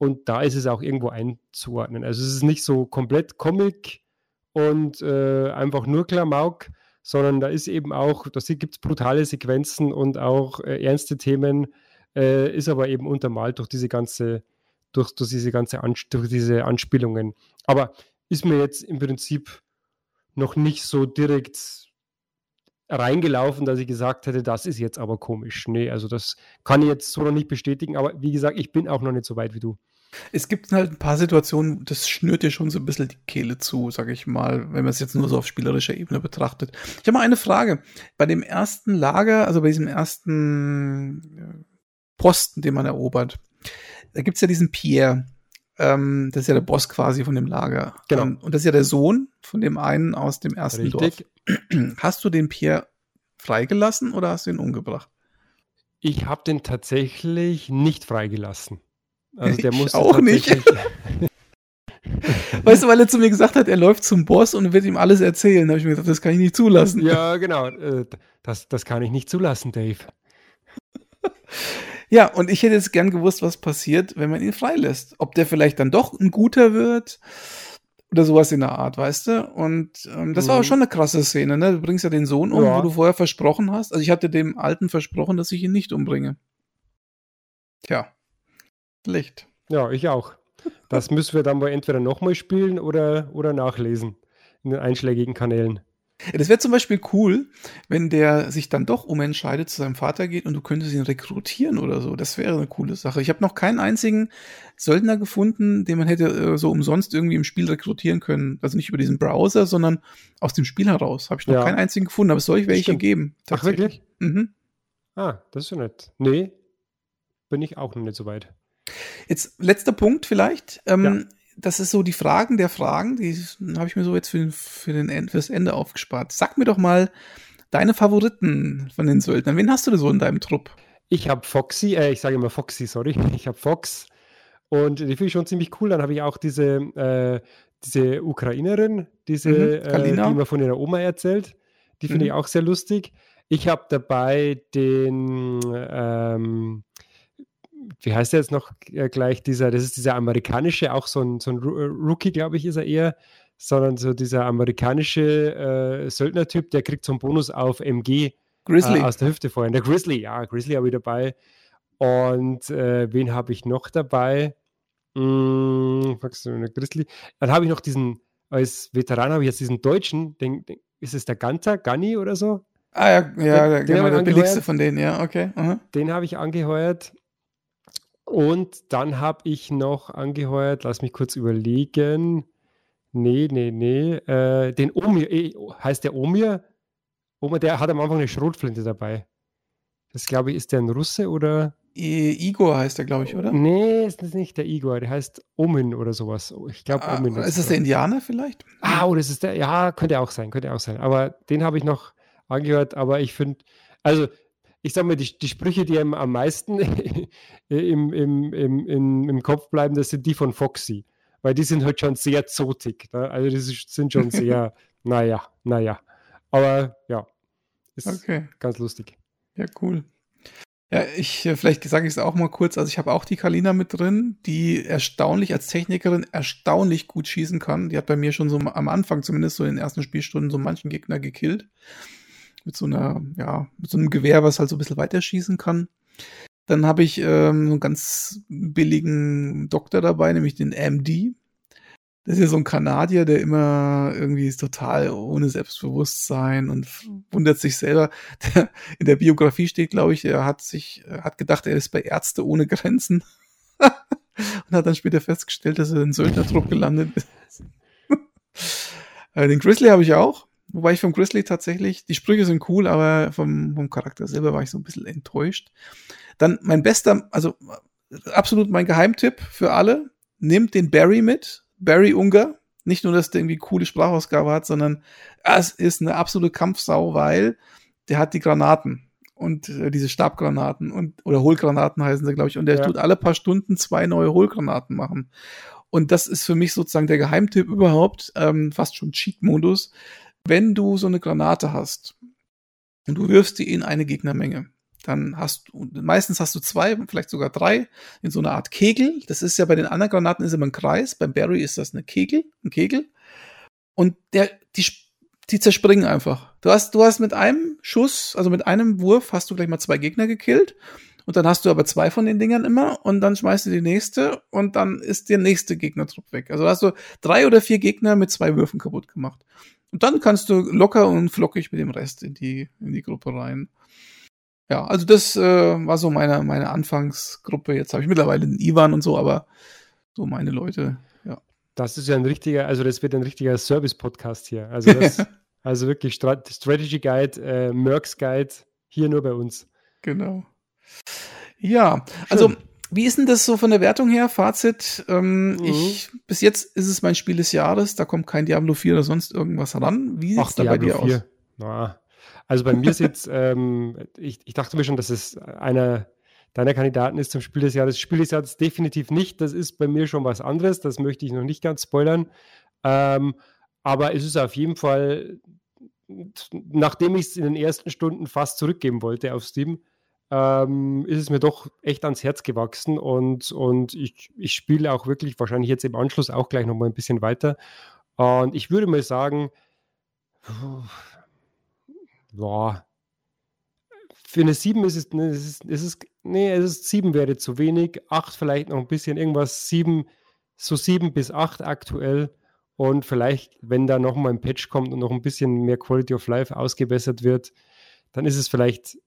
Und da ist es auch irgendwo einzuordnen. Also es ist nicht so komplett Comic und äh, einfach nur Klamauk, sondern da ist eben auch, da gibt es brutale Sequenzen und auch äh, ernste Themen, äh, ist aber eben untermalt durch diese ganze, durch, durch diese ganze Ans durch diese Anspielungen. Aber ist mir jetzt im Prinzip noch nicht so direkt reingelaufen, dass ich gesagt hätte, das ist jetzt aber komisch. Nee, also das kann ich jetzt so noch nicht bestätigen, aber wie gesagt, ich bin auch noch nicht so weit wie du. Es gibt halt ein paar Situationen, das schnürt dir schon so ein bisschen die Kehle zu, sag ich mal, wenn man es jetzt nur so auf spielerischer Ebene betrachtet. Ich habe mal eine Frage. Bei dem ersten Lager, also bei diesem ersten äh, Posten, den man erobert, da gibt's ja diesen Pierre. Ähm, das ist ja der Boss quasi von dem Lager. Genau. Ähm, und das ist ja der Sohn von dem einen aus dem ersten Richtig. Dorf. Hast du den Pierre freigelassen oder hast du ihn umgebracht? Ich habe den tatsächlich nicht freigelassen. Also der muss auch nicht. weißt du, weil er zu mir gesagt hat, er läuft zum Boss und wird ihm alles erzählen. Da habe ich mir gesagt, das kann ich nicht zulassen. Ja, genau. Äh, das, das kann ich nicht zulassen, Dave. ja, und ich hätte jetzt gern gewusst, was passiert, wenn man ihn freilässt. Ob der vielleicht dann doch ein guter wird oder sowas in der Art, weißt du? Und ähm, das mhm. war schon eine krasse Szene, ne? Du bringst ja den Sohn um, ja. wo du vorher versprochen hast. Also ich hatte dem Alten versprochen, dass ich ihn nicht umbringe. Tja. Licht. Ja, ich auch. Das müssen wir dann mal entweder nochmal spielen oder, oder nachlesen in den einschlägigen Kanälen. Das wäre zum Beispiel cool, wenn der sich dann doch umentscheidet, zu seinem Vater geht und du könntest ihn rekrutieren oder so. Das wäre eine coole Sache. Ich habe noch keinen einzigen Söldner gefunden, den man hätte äh, so umsonst irgendwie im Spiel rekrutieren können. Also nicht über diesen Browser, sondern aus dem Spiel heraus. Habe ich noch ja. keinen einzigen gefunden, aber es soll ich welche Stimmt. geben. Ach, wirklich? Mhm. Ah, das ist ja nett. Nee, bin ich auch noch nicht so weit. Jetzt letzter Punkt vielleicht. Ähm, ja. Das ist so die Fragen der Fragen, die habe ich mir so jetzt für, für, den, für das Ende aufgespart. Sag mir doch mal deine Favoriten von den Söldnern. Wen hast du denn so in deinem Trupp? Ich habe Foxy, äh, ich sage immer Foxy, sorry. Ich habe Fox und die finde ich schon ziemlich cool. Dann habe ich auch diese, äh, diese Ukrainerin, diese, mhm, äh, die mir von ihrer Oma erzählt. Die finde mhm. ich auch sehr lustig. Ich habe dabei den ähm, wie heißt der jetzt noch äh, gleich, dieser, das ist dieser amerikanische, auch so ein, so ein äh, Rookie, glaube ich, ist er eher, sondern so dieser amerikanische äh, Söldnertyp, der kriegt so einen Bonus auf MG Grizzly. Äh, aus der Hüfte vorhin. Der Grizzly, ja, Grizzly habe ich dabei. Und äh, wen habe ich noch dabei? Hm, Grizzly. Dann habe ich noch diesen, als Veteran habe ich jetzt diesen Deutschen, den, den, ist es der Ganter, Ganni oder so? Ah ja, ja, den, der, genau, der billigste von denen, ja, okay. Uh -huh. Den habe ich angeheuert. Und dann habe ich noch angeheuert, lass mich kurz überlegen. Nee, nee, nee. Äh, den Omir, eh, heißt der Omir? Omir, der hat am Anfang eine Schrotflinte dabei. Das glaube ich, ist der ein Russe oder? Igor heißt der, glaube ich, oder? Nee, ist das nicht der Igor, der heißt Omin oder sowas. Ich glaube, ah, Omin. Ist das der Indianer vielleicht? Ah, oder ist es der? Ja, könnte auch sein, könnte auch sein. Aber den habe ich noch angehört, aber ich finde, also ich sag mal, die, die Sprüche, die einem am meisten im, im, im, im, im Kopf bleiben, das sind die von Foxy. Weil die sind halt schon sehr zotig. Ne? Also die sind schon sehr, naja, naja. Aber ja, ist okay. ganz lustig. Ja, cool. Ja, ich, äh, vielleicht sage ich es auch mal kurz. Also ich habe auch die Kalina mit drin, die erstaunlich als Technikerin erstaunlich gut schießen kann. Die hat bei mir schon so am Anfang, zumindest so in den ersten Spielstunden, so manchen Gegner gekillt. Mit so einer, ja, mit so einem Gewehr, was halt so ein bisschen weiter schießen kann. Dann habe ich ähm, einen ganz billigen Doktor dabei, nämlich den MD. Das ist ja so ein Kanadier, der immer irgendwie ist total ohne Selbstbewusstsein und wundert sich selber. In der Biografie steht, glaube ich, er hat sich, hat gedacht, er ist bei Ärzte ohne Grenzen. und hat dann später festgestellt, dass er in Söldnertrupp gelandet ist. Äh, den Grizzly habe ich auch. Wobei ich vom Grizzly tatsächlich, die Sprüche sind cool, aber vom, vom Charakter selber war ich so ein bisschen enttäuscht. Dann mein bester, also absolut mein Geheimtipp für alle, nehmt den Barry mit. Barry Unger. Nicht nur, dass der irgendwie coole Sprachausgabe hat, sondern es ist eine absolute Kampfsau, weil der hat die Granaten und äh, diese Stabgranaten und oder Hohlgranaten heißen sie, glaube ich. Und der ja. tut alle paar Stunden zwei neue Hohlgranaten machen. Und das ist für mich sozusagen der Geheimtipp überhaupt, ähm, fast schon Cheat-Modus. Wenn du so eine Granate hast und du wirfst die in eine Gegnermenge, dann hast du, meistens hast du zwei, vielleicht sogar drei, in so einer Art Kegel. Das ist ja bei den anderen Granaten ist immer ein Kreis, beim Barry ist das eine Kegel, ein Kegel. Und der, die, die zerspringen einfach. Du hast, du hast mit einem Schuss, also mit einem Wurf, hast du gleich mal zwei Gegner gekillt. Und dann hast du aber zwei von den Dingern immer und dann schmeißt du die nächste und dann ist der nächste Gegnertrupp weg. Also hast du drei oder vier Gegner mit zwei Würfen kaputt gemacht. Und dann kannst du locker und flockig mit dem Rest in die, in die Gruppe rein ja, also das äh, war so meine, meine Anfangsgruppe. Jetzt habe ich mittlerweile einen Ivan und so, aber so meine Leute, ja. Das ist ja ein richtiger, also das wird ein richtiger Service-Podcast hier. Also, das, also wirklich Strat Strategy Guide, äh, Mercs Guide, hier nur bei uns. Genau. Ja, also Schön. Wie ist denn das so von der Wertung her? Fazit, ähm, mhm. ich, bis jetzt ist es mein Spiel des Jahres, da kommt kein Diablo 4 oder sonst irgendwas ran. Wie sieht es da bei dir 4. aus? Na, also bei mir ist jetzt, ähm, ich, ich dachte mir schon, dass es einer deiner Kandidaten ist zum Spiel des Jahres. Spiel des Jahres definitiv nicht. Das ist bei mir schon was anderes. Das möchte ich noch nicht ganz spoilern. Ähm, aber es ist auf jeden Fall, nachdem ich es in den ersten Stunden fast zurückgeben wollte auf Steam, ähm, ist es mir doch echt ans Herz gewachsen und, und ich, ich spiele auch wirklich wahrscheinlich jetzt im Anschluss auch gleich nochmal ein bisschen weiter. Und ich würde mal sagen, boah, für eine 7 ist es, ne, es ist, es ist, nee, es ist 7 wäre zu wenig, 8 vielleicht noch ein bisschen irgendwas, 7, so 7 bis 8 aktuell und vielleicht, wenn da noch mal ein Patch kommt und noch ein bisschen mehr Quality of Life ausgebessert wird, dann ist es vielleicht,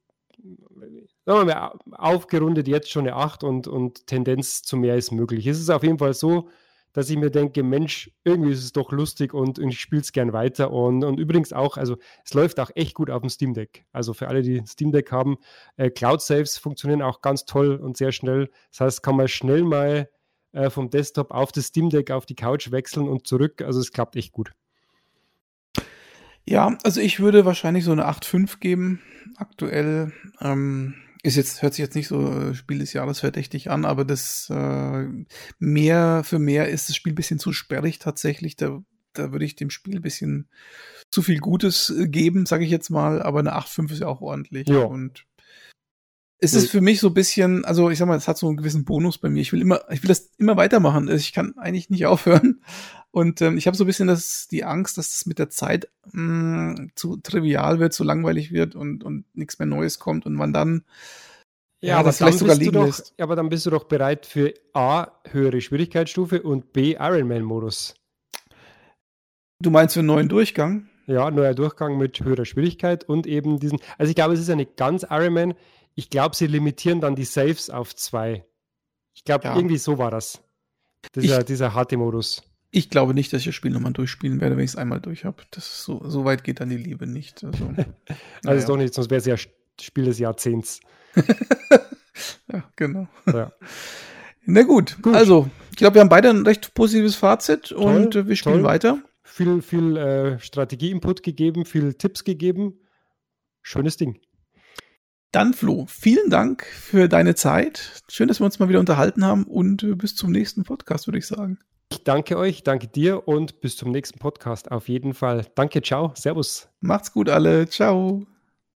sagen wir mal, aufgerundet jetzt schon eine 8 und, und Tendenz zu mehr ist möglich. Es ist auf jeden Fall so, dass ich mir denke, Mensch, irgendwie ist es doch lustig und, und ich spiele es gern weiter. Und, und übrigens auch, also es läuft auch echt gut auf dem Steam Deck. Also für alle, die Steam Deck haben, äh, Cloud Saves funktionieren auch ganz toll und sehr schnell. Das heißt, kann man schnell mal äh, vom Desktop auf das Steam Deck auf die Couch wechseln und zurück. Also es klappt echt gut. Ja, also ich würde wahrscheinlich so eine 8.5 geben aktuell. Ähm, ist jetzt, hört sich jetzt nicht so äh, Spiel des Jahres verdächtig an, aber das äh, mehr für mehr ist das Spiel ein bisschen zu sperrig tatsächlich. Da, da würde ich dem Spiel ein bisschen zu viel Gutes äh, geben, sage ich jetzt mal, aber eine 8,5 ist ja auch ordentlich. Ja. Und es ist für mich so ein bisschen, also ich sag mal, es hat so einen gewissen Bonus bei mir. Ich will immer, ich will das immer weitermachen. Also ich kann eigentlich nicht aufhören. Und ähm, ich habe so ein bisschen das, die Angst, dass das mit der Zeit mh, mm, zu trivial wird, zu langweilig wird und, und nichts mehr Neues kommt und man dann ja, ja aber das vielleicht sogar liegen doch, lässt. Aber dann bist du doch bereit für A, höhere Schwierigkeitsstufe und B, Ironman-Modus. Du meinst für einen neuen Durchgang? Ja, neuer Durchgang mit höherer Schwierigkeit und eben diesen. Also ich glaube, es ist ja nicht ganz Ironman. Ich glaube, sie limitieren dann die Saves auf zwei. Ich glaube, ja. irgendwie so war das. Dieser, ich, dieser harte Modus. Ich glaube nicht, dass ich das Spiel nochmal durchspielen werde, wenn ich es einmal durch habe. So, so weit geht dann die Liebe nicht. Also, also naja. ist doch nicht, sonst wäre es ja Spiel des Jahrzehnts. ja, genau. Ja. Na gut, gut. also ich glaube, wir haben beide ein recht positives Fazit toll, und äh, wir spielen toll. weiter. Viel, viel äh, Strategie-Input gegeben, viel Tipps gegeben. Schönes Ding. Dann, Flo, vielen Dank für deine Zeit. Schön, dass wir uns mal wieder unterhalten haben und bis zum nächsten Podcast, würde ich sagen. Ich danke euch, danke dir und bis zum nächsten Podcast auf jeden Fall. Danke, ciao, servus. Macht's gut alle, ciao.